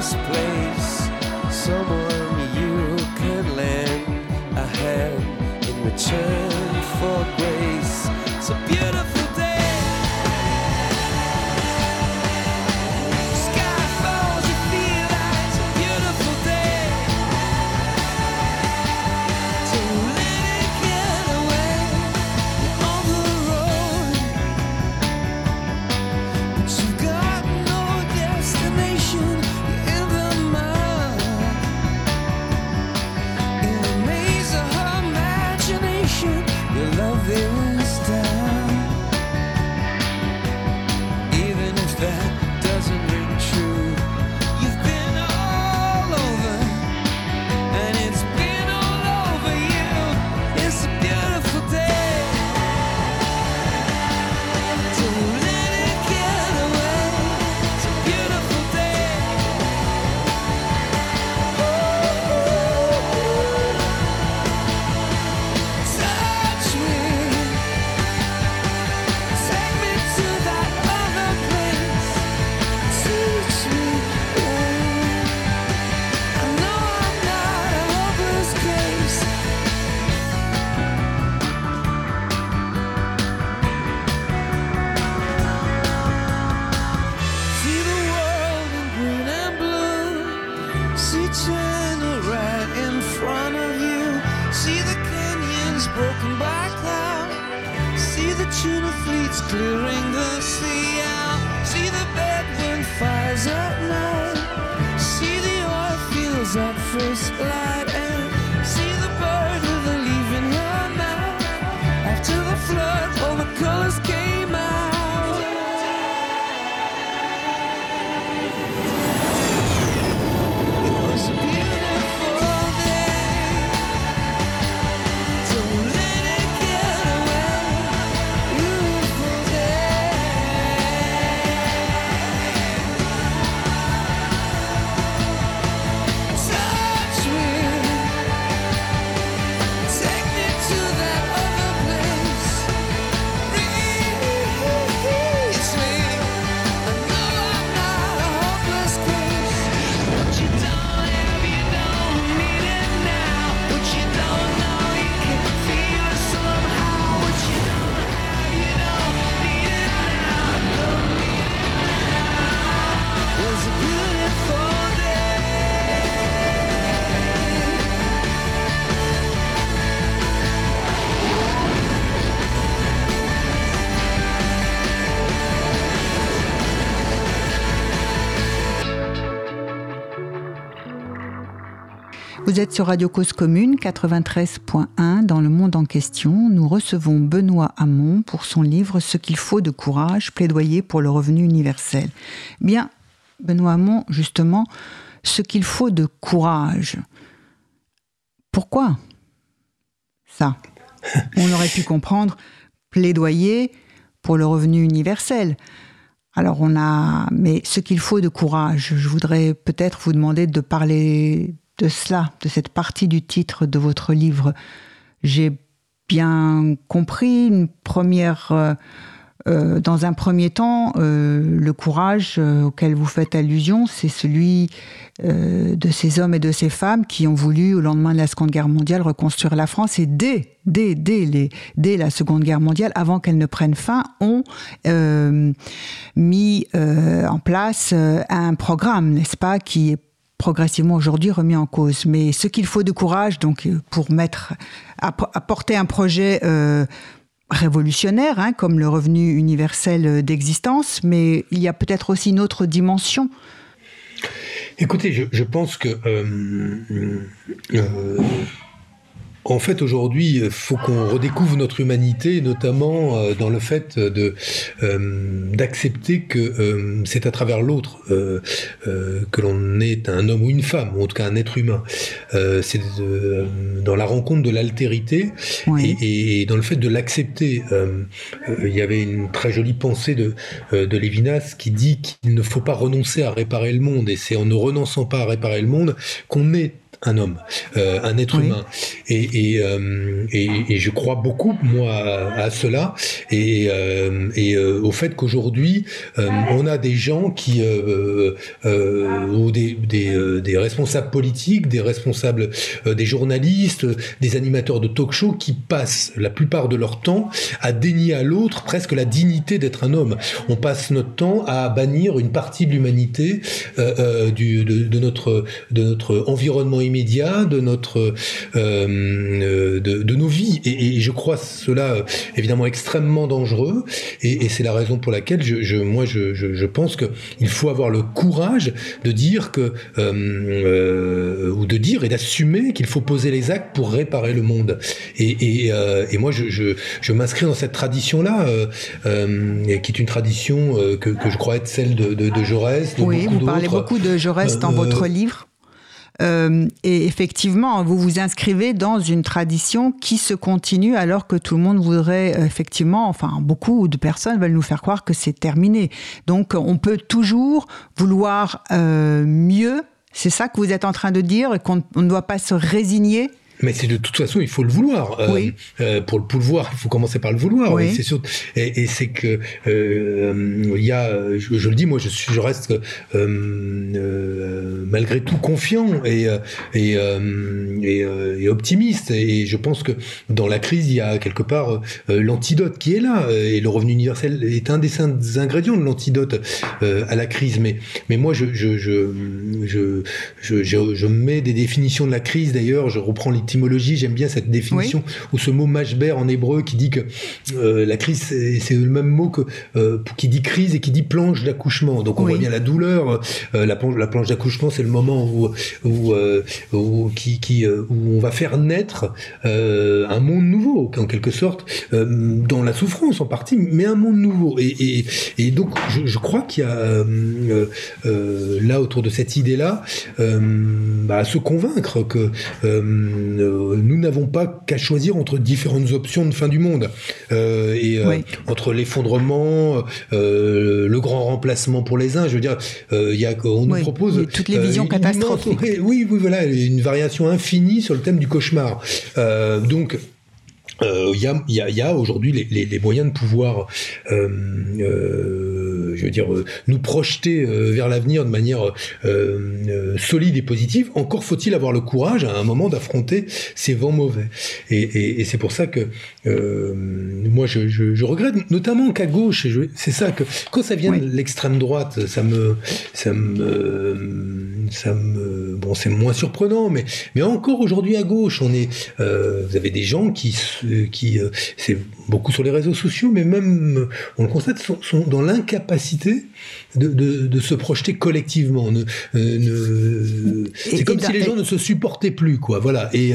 this place. Someone you can lend a hand in return for grace. nothing Vous êtes sur Radio Cause Commune 93.1 dans le monde en question. Nous recevons Benoît Hamon pour son livre Ce qu'il faut de courage, plaidoyer pour le revenu universel. Bien, Benoît Hamon, justement, ce qu'il faut de courage. Pourquoi ça? On aurait pu comprendre plaidoyer pour le revenu universel. Alors on a, mais ce qu'il faut de courage, je voudrais peut-être vous demander de parler de cela, de cette partie du titre de votre livre. J'ai bien compris une première, euh, euh, dans un premier temps, euh, le courage auquel vous faites allusion, c'est celui de ces hommes et de ces femmes qui ont voulu, au lendemain de la Seconde Guerre mondiale, reconstruire la France et dès, dès, dès, la Seconde Guerre mondiale, avant qu'elle ne prenne fin, ont mis en place un programme, n'est-ce pas, qui est progressivement aujourd'hui remis en cause. Mais ce qu'il faut de courage, donc pour mettre, apporter un projet euh, révolutionnaire, hein, comme le revenu universel d'existence, mais il y a peut-être aussi une autre dimension. Écoutez, je, pense que euh, euh, en fait, aujourd'hui, il faut qu'on redécouvre notre humanité, notamment euh, dans le fait de euh, d'accepter que euh, c'est à travers l'autre que l'on est un homme ou une femme, ou en tout cas un être humain. c'est dans la rencontre de l'altérité et, dans le fait de l'accepter. il y avait une très jolie pensée de, de Lévinas qui dit qu'il ne faut pas renoncer à réparer le monde, et c'est en ne renonçant pas à réparer le monde qu'on est un homme, euh, un être humain. Et, et, euh, et, et, je crois beaucoup, moi, à, cela, et, euh, et euh, au fait qu'aujourd'hui, euh, on a des gens qui, ou des, des, des, responsables politiques, des responsables, des journalistes, des animateurs de talk-show qui passent la plupart de leur temps à dénier à l'autre presque la dignité d'être un homme. On passe notre temps à bannir une partie de l'humanité du de, de, notre, de notre environnement immédiat, de notre, euh, de, de, nos vies. Et, et, je crois cela euh, évidemment extrêmement dangereux. Et, et c'est la raison pour laquelle je, je moi je, je, je pense que il faut avoir le courage de dire que euh, euh ou de dire et d'assumer qu'il faut poser les actes pour réparer le monde. Et, et, euh, et moi je, je, je m'inscris dans cette tradition là, qui est une tradition que, que, je crois être celle de, de, de Jaurès. De oui, vous parlez beaucoup de Jaurès dans votre livre. Euh, et effectivement, vous vous inscrivez dans une tradition qui se continue alors que tout le monde voudrait euh, effectivement, enfin beaucoup de personnes veulent nous faire croire que c'est terminé. Donc on peut toujours vouloir euh, mieux. C'est ça que vous êtes en train de dire et qu'on ne doit pas se résigner mais c'est de toute façon, il faut le vouloir. Euh, oui. euh, pour le pouvoir, il faut commencer par le vouloir. Oui. C'est sûr. Et, et c'est que euh, il y a, je, je, le dis, moi, je suis, je reste euh, euh, malgré tout confiant et et, et, et, optimiste. Et je pense que dans la crise, il y a quelque part l'antidote qui est là. Et le revenu universel est un des ingrédients de l'antidote à la crise. Mais mais moi, je je je je, je, je, je mets des définitions de la crise. D'ailleurs, je reprends j'aime bien cette définition, oui. ou ce mot mashber en hébreu qui dit que euh, la crise, c'est le même mot que euh, qui dit crise et qui dit planche d'accouchement. Donc on oui. voit bien la douleur. Euh, la, planche, la planche d'accouchement, c'est le moment où, où, où, qui, qui, où on va faire naître un monde nouveau, en quelque sorte, dans la souffrance en partie, mais un monde nouveau. Et, et, et donc je, je crois qu'il y a là autour de cette idée-là, bah, à se convaincre que nous n'avons pas qu'à choisir entre différentes options de fin du monde. Euh, et euh, oui. entre l'effondrement, euh, le grand remplacement pour les uns, je veux dire, y a, on nous oui. propose toutes les visions catastrophiques. oui, oui, voilà, une variation infinie sur le thème du cauchemar. donc il euh, y a, y a, y a aujourd'hui les, les, les, moyens de pouvoir, euh, euh, je veux dire, nous projeter vers l'avenir de manière solide et positive. Encore faut-il avoir le courage à un moment d'affronter ces vents mauvais. Et, et, et c'est pour ça que moi je, je, je, regrette, notamment qu'à gauche, c'est ça que quand ça vient oui. de l'extrême droite, ça me, ça me, ça me, bon, c'est moins surprenant, mais, mais encore aujourd'hui à gauche, on est, euh, vous avez des gens qui, qui, euh, c'est beaucoup sur les réseaux sociaux, mais même, on le constate, sont, sont dans l'incapacité de, de, de, se projeter collectivement. Ne, ne, c'est comme si les gens ne se supportaient plus, quoi. Voilà. Et,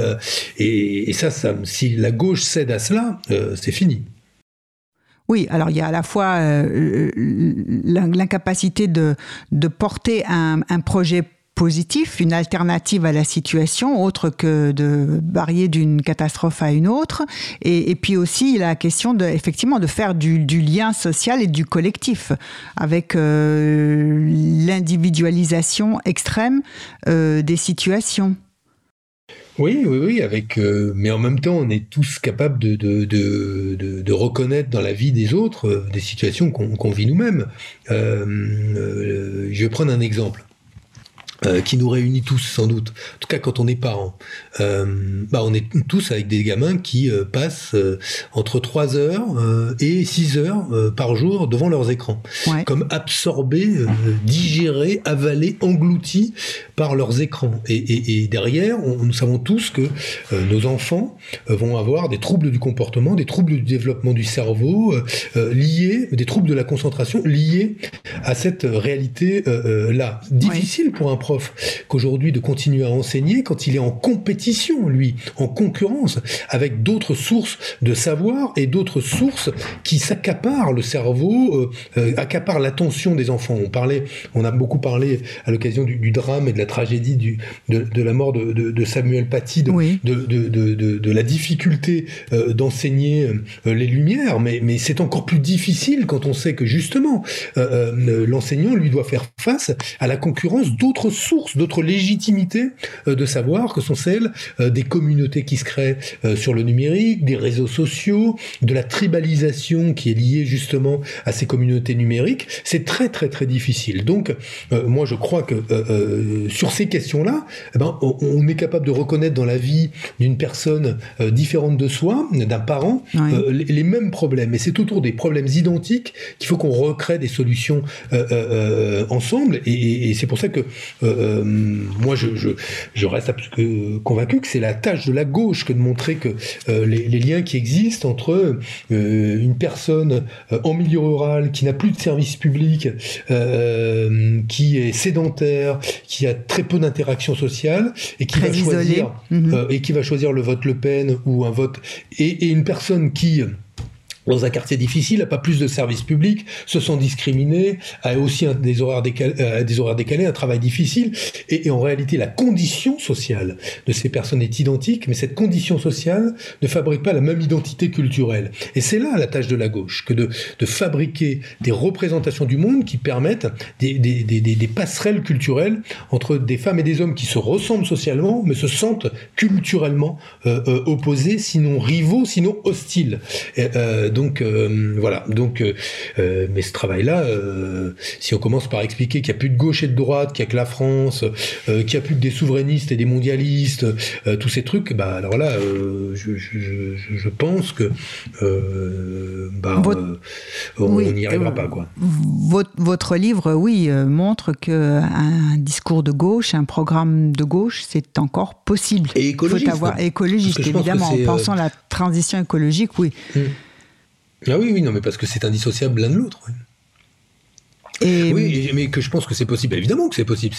et, et ça, ça, si la gauche cède à cela, c'est fini. Oui, alors il y a à la fois euh, l'incapacité de, de porter un, un projet positif, une alternative à la situation, autre que de varier d'une catastrophe à une autre. Et, puis aussi la question de, effectivement, de faire du, lien social et du collectif, avec euh, l'individualisation extrême euh, des situations. Oui, oui, oui, avec, euh, mais en même temps, on est tous capables de, de, de, reconnaître dans la vie des autres des situations qu'on vit nous-mêmes. Je vais prendre un exemple. Euh, qui nous réunit tous sans doute. En tout cas, quand on est parents, euh, bah, on est tous avec des gamins qui euh, passent entre 3 heures et 6 heures par jour devant leurs écrans, ouais. comme absorbés, digérés, avalés, engloutis par leurs écrans. Et, et, et derrière, on, nous savons tous que nos enfants vont avoir des troubles du comportement, des troubles du développement du cerveau liés, des troubles de la concentration liés à cette réalité là. Difficile ouais. pour un prof qu'aujourd'hui de continuer à enseigner quand il est en compétition, lui, en concurrence avec d'autres sources de savoir et d'autres sources qui s'accaparent le cerveau, euh, euh, accaparent l'attention des enfants. On parlait, on a beaucoup parlé à l'occasion du, du, drame et de la tragédie du, de, de la mort de, de, de Samuel Paty, de, oui. de, la difficulté euh, d'enseigner euh, les lumières, mais, mais c'est encore plus difficile quand on sait que justement l'enseignant lui doit faire face à la concurrence d'autres sources, d'autres légitimités euh, de savoir que sont celles euh, des communautés qui se créent euh, sur le numérique, des réseaux sociaux, de la tribalisation qui est liée justement à ces communautés numériques. C'est très très très difficile. Donc moi je crois que sur ces questions-là, eh ben, on, est capable de reconnaître dans la vie d'une personne différente de soi, d'un parent, oui. les, mêmes problèmes. Et c'est autour des problèmes identiques qu'il faut qu'on recrée des solutions ensemble. Et c'est pour ça que euh, moi, je, je, je, reste convaincu que c'est la tâche de la gauche que de montrer que euh, les, les, liens qui existent entre euh, une personne en milieu rural qui n'a plus de service public, qui est sédentaire, qui a très peu d'interaction sociale et qui très va choisir mmh. et qui va choisir le vote Le Pen ou un vote et, et une personne qui dans un quartier difficile, a pas plus de services publics, se sent discriminés, a aussi des, horaires décalés, euh, des horaires décalés, un travail difficile, et, et, en réalité la condition sociale de ces personnes est identique, mais cette condition sociale ne fabrique pas la même identité culturelle. Et c'est là la tâche de la gauche, que de, de fabriquer des représentations du monde qui permettent des, des, des, des, passerelles culturelles entre des femmes et des hommes qui se ressemblent socialement, mais se sentent culturellement euh, euh, opposés, sinon rivaux, sinon hostiles. Euh, donc euh, voilà. Donc, euh, mais ce travail-là, euh, si on commence par expliquer qu'il n'y a plus de gauche et de droite, qu'il n'y a que la France, euh, qu'il n'y a plus que des souverainistes et des mondialistes, euh, tous ces trucs, bah alors là, je, je, je, pense que bah, votre, on n'y arrivera pas quoi. Votre, votre livre, oui, montre que un discours de gauche, un programme de gauche, c'est encore possible. Et écologiste. Faut avoir écologiste, évidemment, en pensant la transition écologique, oui. Hum. Ah oui, oui, non, mais parce que c'est indissociable l'un de l'autre. Oui. Et... Oui, mais que je pense que c'est possible. Évidemment que c'est possible.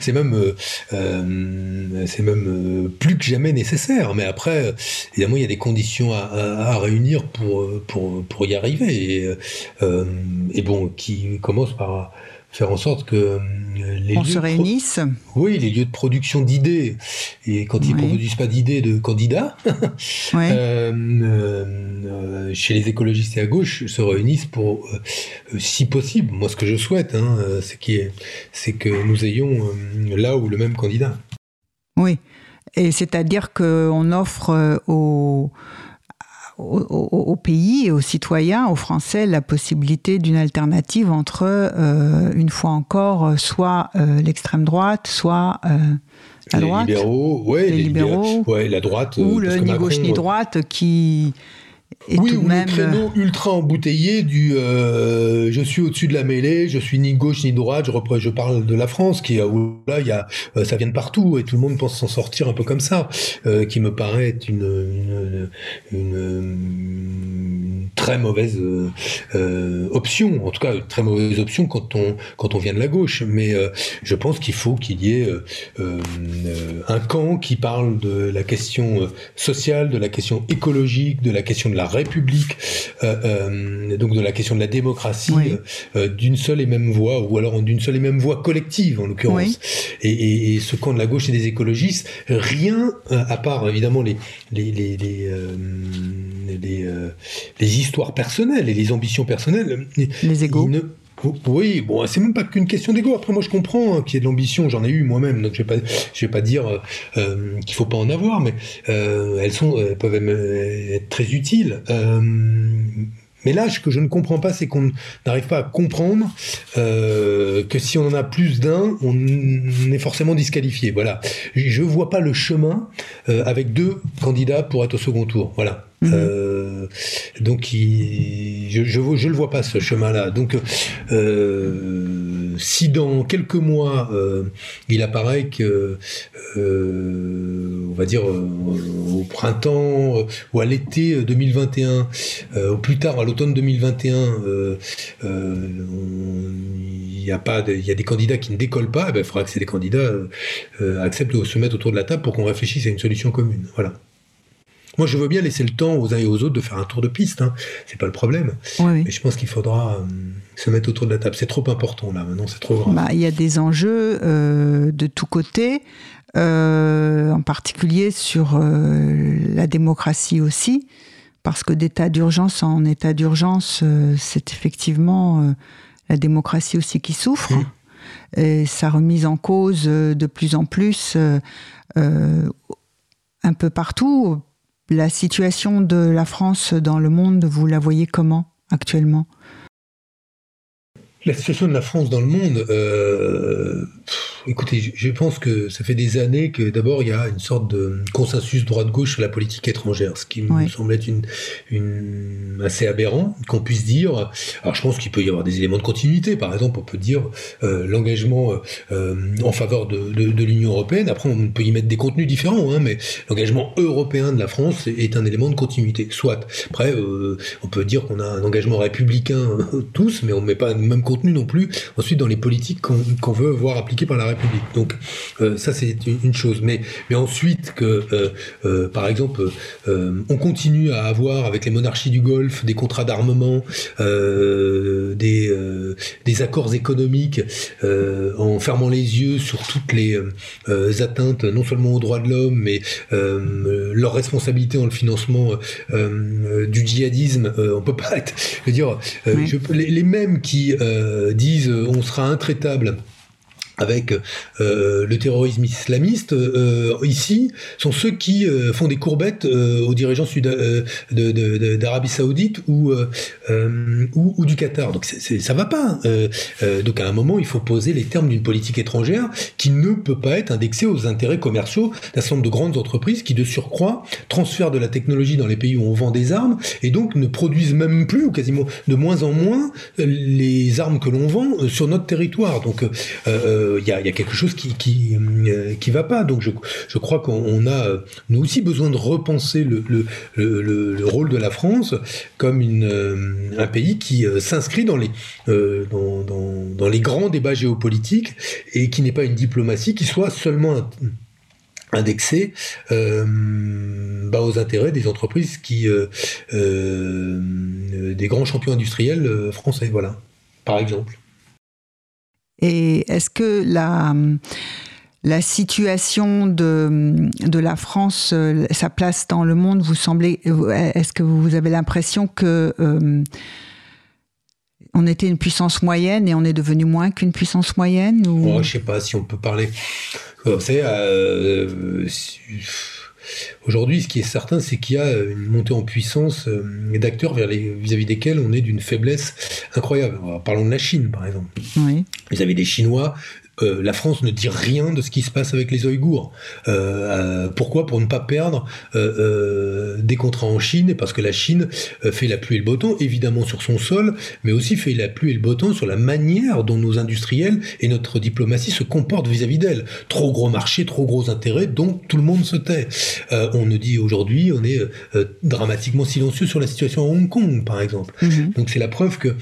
C'est même, euh, euh, c'est même euh, plus que jamais nécessaire. Mais après, évidemment, il y a des conditions à, à, à réunir pour, pour, pour y arriver. Et, euh, et bon, qui commence par faire en sorte que euh, les on lieux se réunisse. Oui, les lieux de production d'idées. Et quand ils ne oui. produisent pas d'idées de candidats, oui. euh, euh, chez les écologistes et à gauche, se réunissent pour, euh, si possible, moi ce que je souhaite, hein, c'est qu c'est que nous ayons là où le même candidat. Oui, et c'est-à-dire qu'on offre aux au, au, pays et aux citoyens, aux Français, la possibilité d'une alternative entre, euh, une fois encore, soit euh, l'extrême droite, soit euh, la les droite. Libéraux, ouais, les, les libéraux, ouais, la droite. Ou le ni gauche ni droite qui Et oui, tout ou même, le créneau ultra embouteillé du euh, je suis au-dessus de la mêlée, je suis ni gauche ni droite, je, repre- je parle de la France, qui où là, il y a, euh, ça vient de partout et tout le monde pense s'en sortir un peu comme ça, euh, qui me paraît être une, une, une, une très mauvaise euh, euh, option, en tout cas une très mauvaise option quand on, quand on vient de la gauche. Mais euh, je pense qu'il faut qu'il y ait euh, euh, un camp qui parle de la question euh, sociale, de la question écologique, de la question de la République, euh, euh, donc de la question de la démocratie, Oui. euh, d'une seule et même voix, ou alors d'une seule et même voix collective en l'occurrence. Oui. Et, et, et ce camp de la gauche et des écologistes, rien à part évidemment les les les les, les, euh, les histoires personnelles et les ambitions personnelles, les égaux. ne- Oui, bon, c'est même pas qu'une question d'ego. Après, moi, je comprends hein, qu'il y ait de l'ambition. J'en ai eu moi-même, donc je vais pas, vais pas dire euh, euh, qu'il faut pas en avoir, mais euh, elles sont, elles peuvent être très utiles. Euh, mais là, ce que je ne comprends pas, c'est qu'on n'arrive pas à comprendre que si on en a plus d'un, on est forcément disqualifié. Voilà. Je vois pas le chemin avec deux candidats pour être au second tour. Voilà. Mhm. Euh, donc, il- je, je, je le vois pas ce chemin-là. Donc, euh, si dans quelques mois euh, il apparaît que, on va dire au printemps ou à l'été 2021, euh, au plus tard à l'automne 2021, euh, euh, on- il y a pas, il y a des candidats qui ne décollent pas, eh ben, il faudra que ces candidats acceptent de se mettre autour de la table pour qu'on réfléchisse à une solution commune. Voilà. Moi, je veux bien laisser le temps aux uns et aux autres de faire un tour de piste, hein. c'est pas le problème. Oui, oui. Mais je pense qu'il faudra euh, se mettre autour de la table. C'est trop important là, maintenant c'est trop grave. Bah, il y a des enjeux euh, de tous côtés, euh, en particulier sur la démocratie aussi, parce que d'état d'urgence en état d'urgence, c'est effectivement la démocratie aussi qui souffre. Mmh. Et sa remise en cause de plus en plus euh, un peu partout. La situation de la France dans le monde, vous la voyez comment actuellement? La situation de la France dans le monde, euh, écoutez, je, pense que ça fait des années que d'abord il y a une sorte de consensus droite-gauche sur la politique étrangère, ce qui me semble être une, une assez aberrant qu'on puisse dire. Alors je pense qu'il peut y avoir des éléments de continuité. Par exemple, on peut dire euh, l'engagement euh, en faveur de, de- de l'Union européenne. Après, on peut y mettre des contenus différents, hein, mais l'engagement européen de la France est un élément de continuité. Soit. Après, euh, on peut dire qu'on a un engagement républicain euh, tous, mais on ne met pas le même contenu non plus. Ensuite, dans les politiques qu'on qu'on veut voir appliquées par la République. Donc, euh, ça c'est une, une chose. Mais, mais ensuite que, euh, euh, par exemple, on continue à avoir avec les monarchies du Golfe des contrats d'armement, des, des accords économiques, en fermant les yeux sur toutes les atteintes, non seulement aux droits de l'homme, mais leur responsabilité dans le financement du djihadisme. On peut pas être, je veux dire, Oui. je peux- les, les mêmes qui disent on sera intraitable avec euh, le terrorisme islamiste euh, ici sont ceux qui euh, font des courbettes euh, aux dirigeants sud euh, d'Arabie Saoudite ou, euh, euh, ou ou du Qatar. Donc c'est- c'est- ça va pas. Euh, euh, donc à un moment il faut poser les termes d'une politique étrangère qui ne peut pas être indexée aux intérêts commerciaux d'un certain nombre de grandes entreprises qui de surcroît transfèrent de la technologie dans les pays où on vend des armes et donc ne produisent même plus ou quasiment de moins en moins euh, les armes que l'on vend euh, sur notre territoire. Donc euh, euh, il il y a quelque chose qui qui, euh, va pas. Donc je, crois qu'on a euh, nous aussi besoin de repenser le, le, le, le- le rôle de la France comme euh, un pays qui euh, s'inscrit dans les euh, grands débats géopolitiques et qui n'est pas une diplomatie qui soit seulement indexée euh, bah, aux intérêts des entreprises euh, euh, des grands champions industriels euh, français. Voilà. Par exemple Et est-ce que la, situation de, la France, euh, sa place dans le monde, vous semblez, est-ce que vous avez l'impression que euh, on était une puissance moyenne et on est devenu moins qu'une puissance moyenne ou... Oh, je sais pas si on peut parler. Vous savez, euh, si- aujourd'hui, ce qui est certain, c'est qu'il y a une montée en puissance euh, d'acteurs vis-à-vis desquels on est d'une faiblesse incroyable. Alors, parlons de la Chine, par exemple. Oui. Vous avez des Chinois euh, la France ne dit rien de ce qui se passe avec les Ouïghours. Euh, euh, pourquoi? Pour ne pas perdre des contrats en Chine, et parce que la Chine fait la pluie et le beau temps, évidemment sur son sol, mais aussi fait la pluie et le beau temps sur la manière dont nos industriels et notre diplomatie se comportent vis-à-vis d'elle. Trop gros marché, trop gros intérêts, donc tout le monde se tait. on nous dit aujourd'hui, on est dramatiquement silencieux sur la situation à Hong Kong, par exemple. Mhm. Donc c'est la preuve que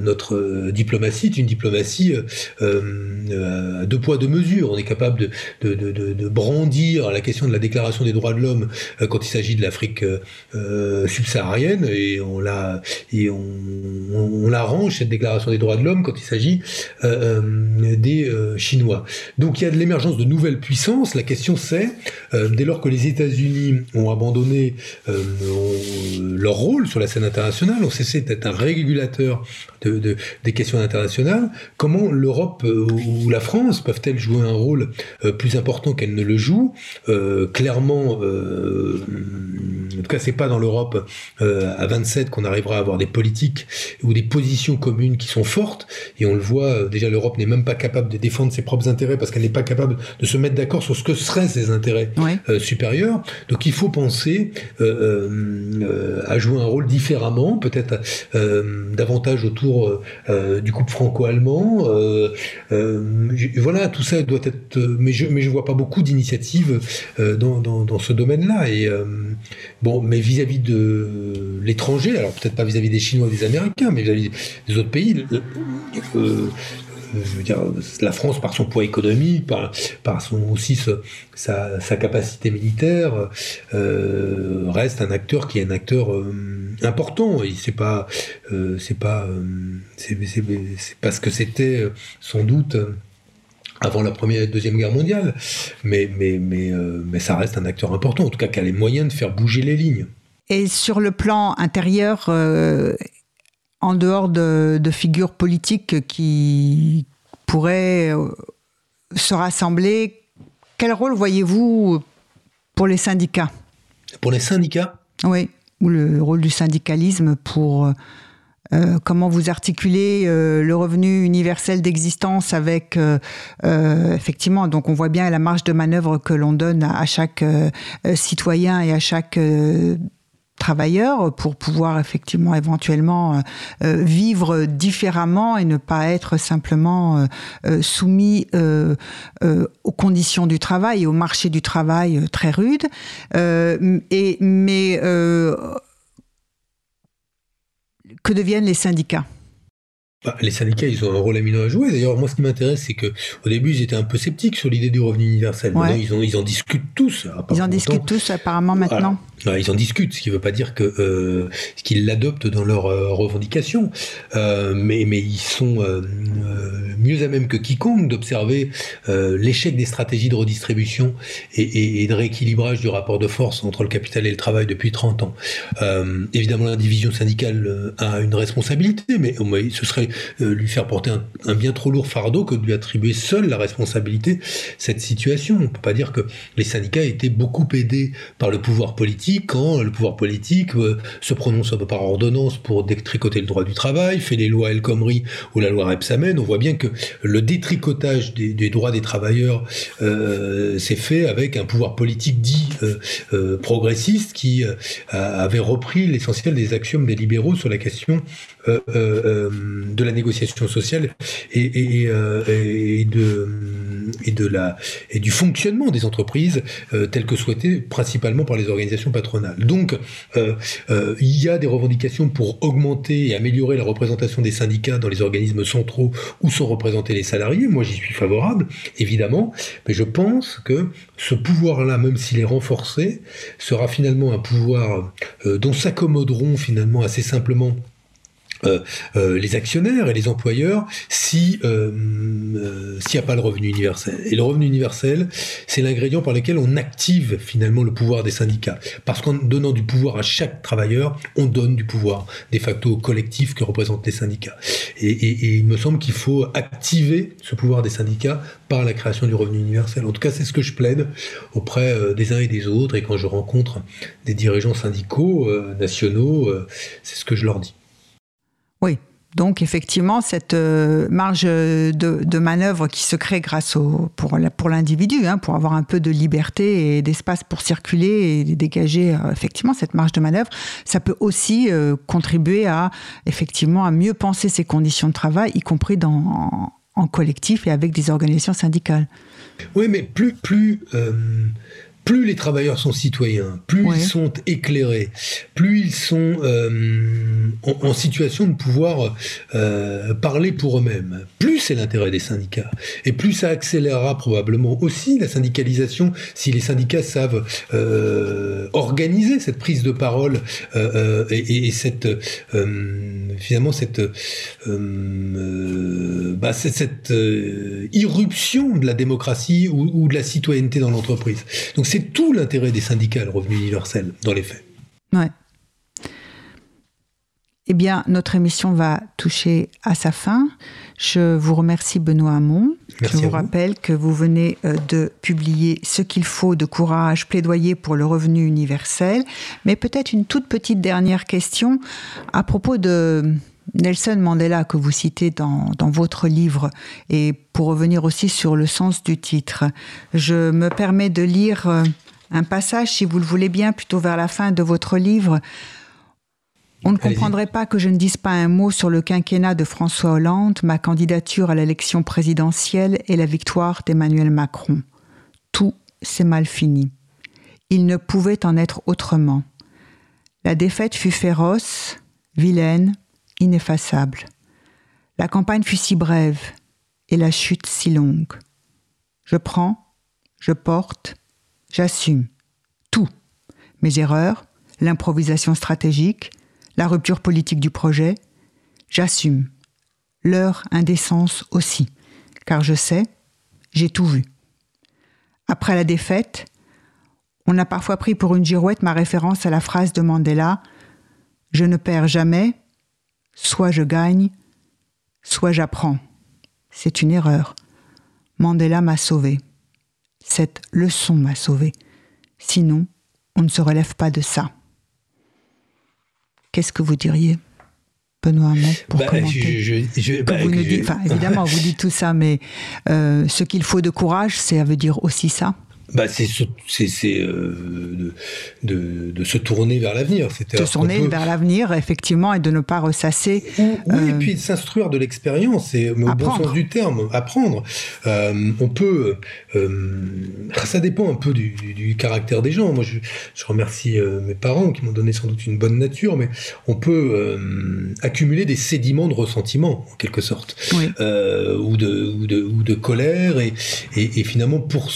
notre diplomatie est une diplomatie euh, deux poids deux mesures. On est capable de, brandir la question de la déclaration des droits de l'homme euh, quand il s'agit de l'Afrique euh, subsaharienne et on, l'arrange cette déclaration des droits de l'homme quand il s'agit des Chinois. Donc il y a de l'émergence de nouvelles puissances. La question c'est dès lors que les États-Unis ont abandonné leur rôle sur la scène internationale, ont cessé d'être un régulateur de, des questions internationales, comment l'Europe ou la France peuvent-elles jouer un rôle euh, plus important qu'elles ne le jouent? Euh, Clairement, euh, en tout cas, c'est pas dans l'Europe à 27 qu'on arrivera à avoir des politiques ou des positions communes qui sont fortes. Et on le voit, déjà, l'Europe n'est même pas capable de défendre ses propres intérêts parce qu'elle n'est pas capable de se mettre d'accord sur ce que seraient ses intérêts supérieurs. Donc, il faut penser à jouer un rôle différemment, peut-être davantage autour du couple franco-allemand. Euh, voilà, tout ça doit être. Euh, mais je mais vois pas beaucoup d'initiatives euh, dans, ce domaine-là. Et mais vis-à-vis de l'étranger, alors peut-être pas vis-à-vis des Chinois, des Américains, mais vis-à-vis des autres pays. La France, par son poids économique, par, son aussi sa, capacité militaire, reste un acteur qui est un acteur important. Et c'est pas, c'est pas, c'est pas ce que c'était sans doute avant la première et deuxième guerre mondiale, mais, mais, mais, euh, mais ça reste un acteur important, en tout cas qui a les moyens de faire bouger les lignes. Et sur le plan intérieur, euh, en dehors de, figures politiques qui pourraient euh, se rassembler, quel rôle voyez-vous pour les syndicats? Pour les syndicats? Oui, ou le rôle du syndicalisme pour euh, comment vous articulez euh, le revenu universel d'existence avec euh, effectivement donc on voit bien la marge de manœuvre que l'on donne à, chaque citoyen et à chaque travailleur pour pouvoir effectivement éventuellement vivre différemment et ne pas être simplement soumis aux conditions du travail et au marché du travail très rude. et, mais que deviennent les syndicats? Bah, les syndicats, ils ont un rôle éminent à jouer. D'ailleurs, moi, ce qui m'intéresse, c'est que au début, ils étaient un peu sceptiques sur l'idée du revenu universel. ils, ont, ils en discutent tous. Ils en discutent tous, apparemment, maintenant. ils en discutent, ce qui ne veut pas dire que euh, qu'ils l'adoptent dans leurs euh, revendications. Euh, mais, mais ils sont mieux à même que quiconque d'observer l'échec des stratégies de redistribution et, et, et, de rééquilibrage du rapport de force entre le capital et le travail depuis 30 ans. évidemment, l'indivision syndicale a une responsabilité, mais ce serait lui faire porter un, bien trop lourd fardeau que de lui attribuer seul la responsabilité cette situation. On ne peut pas dire que les syndicats étaient beaucoup aidés par le pouvoir politique quand le pouvoir politique euh, se prononce par ordonnance pour détricoter le droit du travail, fait les lois El Khomri ou la loi Repsamen. On voit bien que le détricotage des, droits des travailleurs euh, s'est fait avec un pouvoir politique dit progressiste qui avait repris l'essentiel des axiomes des libéraux sur la question de la négociation sociale et, euh, et, de, et, de la, et du fonctionnement des entreprises euh, tel que souhaité principalement par les organisations patronales. Donc, euh, il y a des revendications pour augmenter et améliorer la représentation des syndicats dans les organismes centraux où sont représentés les salariés. Moi, j'y suis favorable, évidemment, mais je pense que ce pouvoir-là, même s'il est renforcé, sera finalement un pouvoir dont s'accommoderont finalement assez simplement euh, euh, les actionnaires et les employeurs si euh, s'il n'y a pas le revenu universel. Et le revenu universel, c'est l'ingrédient par lequel on active finalement le pouvoir des syndicats. Parce qu'en donnant du pouvoir à chaque travailleur, on donne du pouvoir de facto au collectif que représentent les syndicats. Et il me semble qu'il faut activer ce pouvoir des syndicats par la création du revenu universel. En tout cas, c'est ce que je plaide auprès des uns et des autres. Et quand je rencontre des dirigeants syndicaux nationaux, c'est ce que je leur dis. Oui, Donc effectivement, cette euh, marge de, manœuvre qui se crée grâce au, pour, l'individu, hein, pour avoir un peu de liberté et d'espace pour circuler et dégager euh, effectivement cette marge de manœuvre, ça peut aussi euh, contribuer à effectivement à mieux penser ses conditions de travail, y compris en, collectif et avec des organisations syndicales. Oui, mais plus plus plus les travailleurs sont citoyens, plus ils sont éclairés, plus ils sont euh, en, situation de pouvoir euh, parler pour eux-mêmes, plus c'est l'intérêt des syndicats. Et plus ça accélérera probablement aussi la syndicalisation si les syndicats savent euh, organiser cette prise de parole et, cette finalement cette bah, cette, irruption de la démocratie ou, ou de la citoyenneté dans l'entreprise. Donc c'est tout l'intérêt des syndicats, le revenu universel, dans les faits. Ouais. Eh bien, notre émission va toucher à sa fin. Je vous remercie, Benoît Hamon. Merci Je vous rappelle que vous venez euh, de publier Ce qu'il faut de courage, plaidoyer pour le revenu universel. Mais peut-être une toute petite dernière question à propos de Nelson Mandela que vous citez dans, dans, votre livre, et pour revenir aussi sur le sens du titre, je me permets de lire euh, un passage, si vous le voulez bien, plutôt vers la fin de votre livre. On ne comprendrait pas que je ne dise pas un mot sur le quinquennat de François Hollande, ma candidature à l'élection présidentielle et la victoire d'Emmanuel Macron. Tout s'est mal fini. Il ne pouvait en être autrement. La défaite fut féroce, vilaine, ineffaçable. La campagne fut si brève et la chute si longue. Je prends, je porte, j'assume tout. Mes erreurs, l'improvisation stratégique, la rupture politique du projet, j'assume. Leur indécence aussi, car je sais, j'ai tout vu. Après la défaite, on a parfois pris pour une girouette ma référence à la phrase de Mandela Je ne perds jamais, Soit je gagne, soit j'apprends. C'est une erreur. Mandela m'a sauvé. Cette leçon m'a sauvé. Sinon, on ne se relève pas de ça. Qu'est-ce que vous diriez Benoît Hamon, pour bah, commenter. Bah, évidemment, vous dites tout ça, mais euh, ce qu'il faut de courage, ça veut dire aussi ça bah, c'est c'est euh, de, de, se tourner vers l'avenir. Se tourner vers l'avenir, effectivement, et de ne pas ressasser. Oui, et euh, puis s'instruire de l'expérience, mais au bon sens du terme, apprendre. Euh, on peut, ça dépend un peu du, du, caractère des gens. Moi, je, je remercie mes parents qui m'ont donné sans doute une bonne nature, mais on peut accumuler des sédiments de ressentiment, en quelque sorte, ou, de, ou, de, ou de colère, et, et, et finalement pour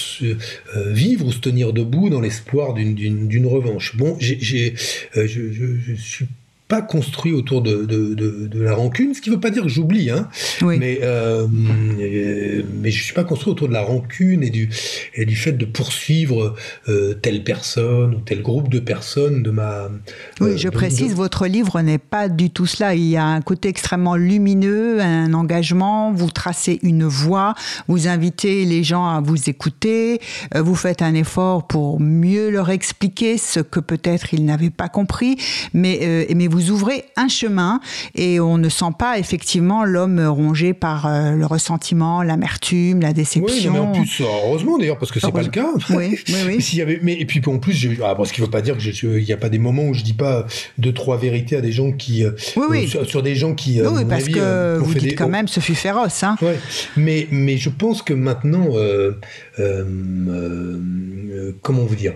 vivre ou se tenir debout dans l'espoir d'une revanche. Bon, j'ai, euh, je, je, je, suis pas construit autour de, de, de, la rancune, ce qui ne veut pas dire que j'oublie, hein, mais, euh, mais je suis pas construit autour de la rancune et du, et du fait de poursuivre euh, telle personne ou tel groupe de personnes de ma... Oui, euh, je précise, votre livre n'est pas du tout cela. Il y a un côté extrêmement lumineux, un engagement, vous tracez une voie, vous invitez les gens à vous écouter, euh, vous faites un effort pour mieux leur expliquer ce que peut-être ils n'avaient pas compris, mais, euh, mais vous vous ouvrez un chemin et on ne sent pas effectivement l'homme rongé par euh, le ressentiment, l'amertume, la déception. Oui, mais en plus, heureusement d'ailleurs, parce que c'est pas le cas. Oui, oui, oui. y avait, mais, et puis en plus, je, ah, ce qui veut pas dire qu'il n'y a pas des moments où je dis pas deux, trois vérités à des gens qui. Euh, oui, oui. Sur, des gens qui. Oui, parce que vous dites quand même, ce fut féroce. Hein. Mais, mais je pense que maintenant, euh, comment vous dire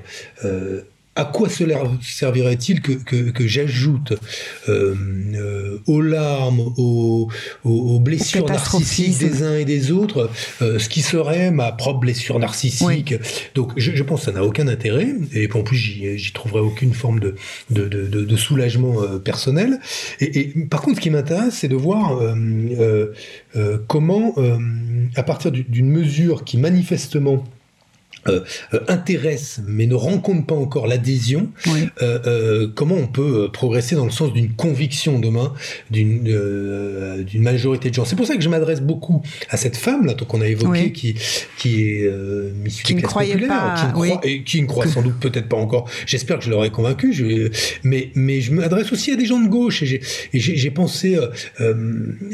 à quoi cela servirait-il que, que, que j'ajoute euh, euh, aux larmes, aux, aux, blessures narcissiques des uns et des autres, euh, ce qui serait ma propre blessure narcissique Donc je, je, pense que ça n'a aucun intérêt, et en plus j'y trouverai aucune forme de, de, de, de soulagement personnel. Et, et, par contre, ce qui m'intéresse, c'est de voir comment, à partir d'une mesure qui manifestement euh, euh, intéresse mais ne rencontre pas encore l'adhésion, Oui. euh, euh, comment on peut euh, progresser dans le sens d'une conviction demain d'une euh, d'une majorité de gens? C'est pour ça que je m'adresse beaucoup à cette femme là qu'on a évoquée Oui. qui qui est euh, issue Qui des ne classes croyait populaires, pas, qui ne croit, oui. et qui ne croit sans doute peut-être pas encore. J'espère que je l'aurai convaincu. Je, mais mais je m'adresse aussi à des gens de gauche et j'ai pensé euh, euh,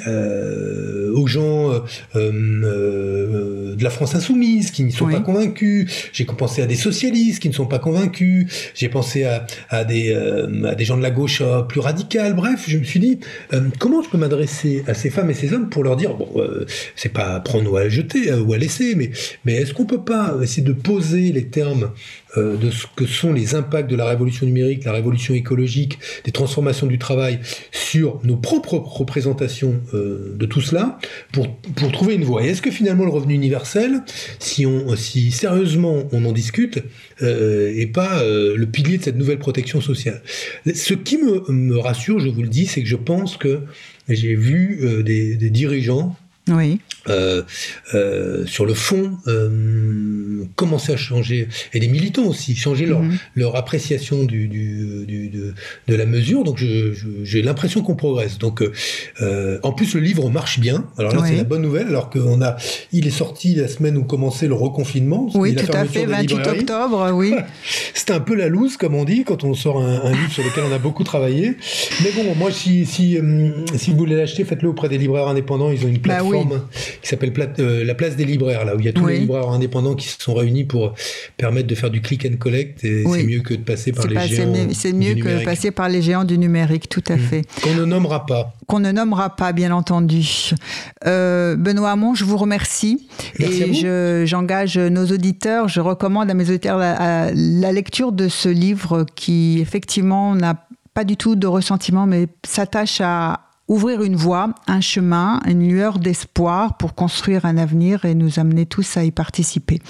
euh, aux gens euh, euh, de la France insoumise qui n'y sont pas convaincus. J'ai pensé à des socialistes qui ne sont pas convaincus. J'ai pensé à, euh, des gens de la gauche euh, plus radicale. Bref, je me suis dit, euh, comment je peux m'adresser à ces femmes et ces hommes pour leur dire, bon, c'est pas prendre ou à jeter ou à laisser, mais, est-ce qu'on peut pas essayer de poser les termes euh, de ce que sont les impacts de la révolution numérique, la révolution écologique, des transformations du travail sur nos propres représentations euh, de tout cela pour, pour trouver une voie. Et est-ce que finalement le revenu universel, si, on, si sérieusement on en discute, euh, est pas euh, le pilier de cette nouvelle protection sociale? Ce qui me, me rassure, je vous le dis, c'est que je pense que j'ai vu des dirigeants Oui. euh, euh, sur le fond, euh, commencer à changer, et des militants aussi, changer leur, Mhm. leur appréciation du, du, du- de, de la mesure. Donc j'ai l'impression qu'on progresse. Donc euh, en plus le livre marche bien. Alors là Oui. c'est la bonne nouvelle. Alors qu'on a, il est sorti la semaine où commençait le reconfinement. Oui, tout à fait. des 28 librairies. octobre, oui. C'était un peu la loose, comme on dit, quand on sort un, un livre sur lequel on a beaucoup travaillé. Mais bon, moi, si, si, si vous voulez l'acheter, faites-le auprès des libraires indépendants. Ils ont une Bah oui. Plateforme qui s'appelle Pla- euh, la place des libraires, là où il y a tous Oui. les libraires indépendants qui se sont réunis pour permettre de faire du click and collect. Et Oui. c'est mieux que de passer par les pas- c'est géants. mieux, c'est du mieux que numérique. passer par les géants du numérique, tout à Mm. fait. Qu'on ne nommera pas. Qu'on ne nommera pas, bien entendu. Euh, Benoît Hamon, je vous remercie. Merci et je- j'engage nos auditeurs, je recommande à mes auditeurs la lecture de ce livre qui, effectivement, n'a pas du tout de ressentiment, mais s'attache à ouvrir une voie, un chemin, une lueur d'espoir pour construire un avenir et nous amener tous à y participer.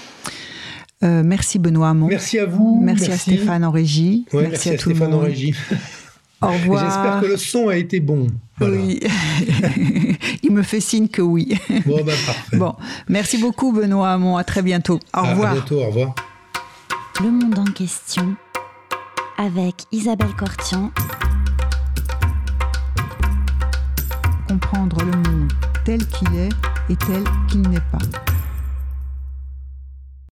Euh, merci Benoît Hamon. Merci à vous. Merci, à Stéphane en régie. Ouais, merci, merci, à, à, tout le Stéphane en monde. régie. Au revoir. J'espère que le son a été bon. Voilà. Oui. Il me fait signe que oui. Bon, bah, parfait. Bon, merci beaucoup Benoît Hamon. À très bientôt. Au À- revoir. À bientôt. Au revoir. Le monde en question avec Isabelle Cortian Comprendre le monde tel qu'il est et tel qu'il n'est pas.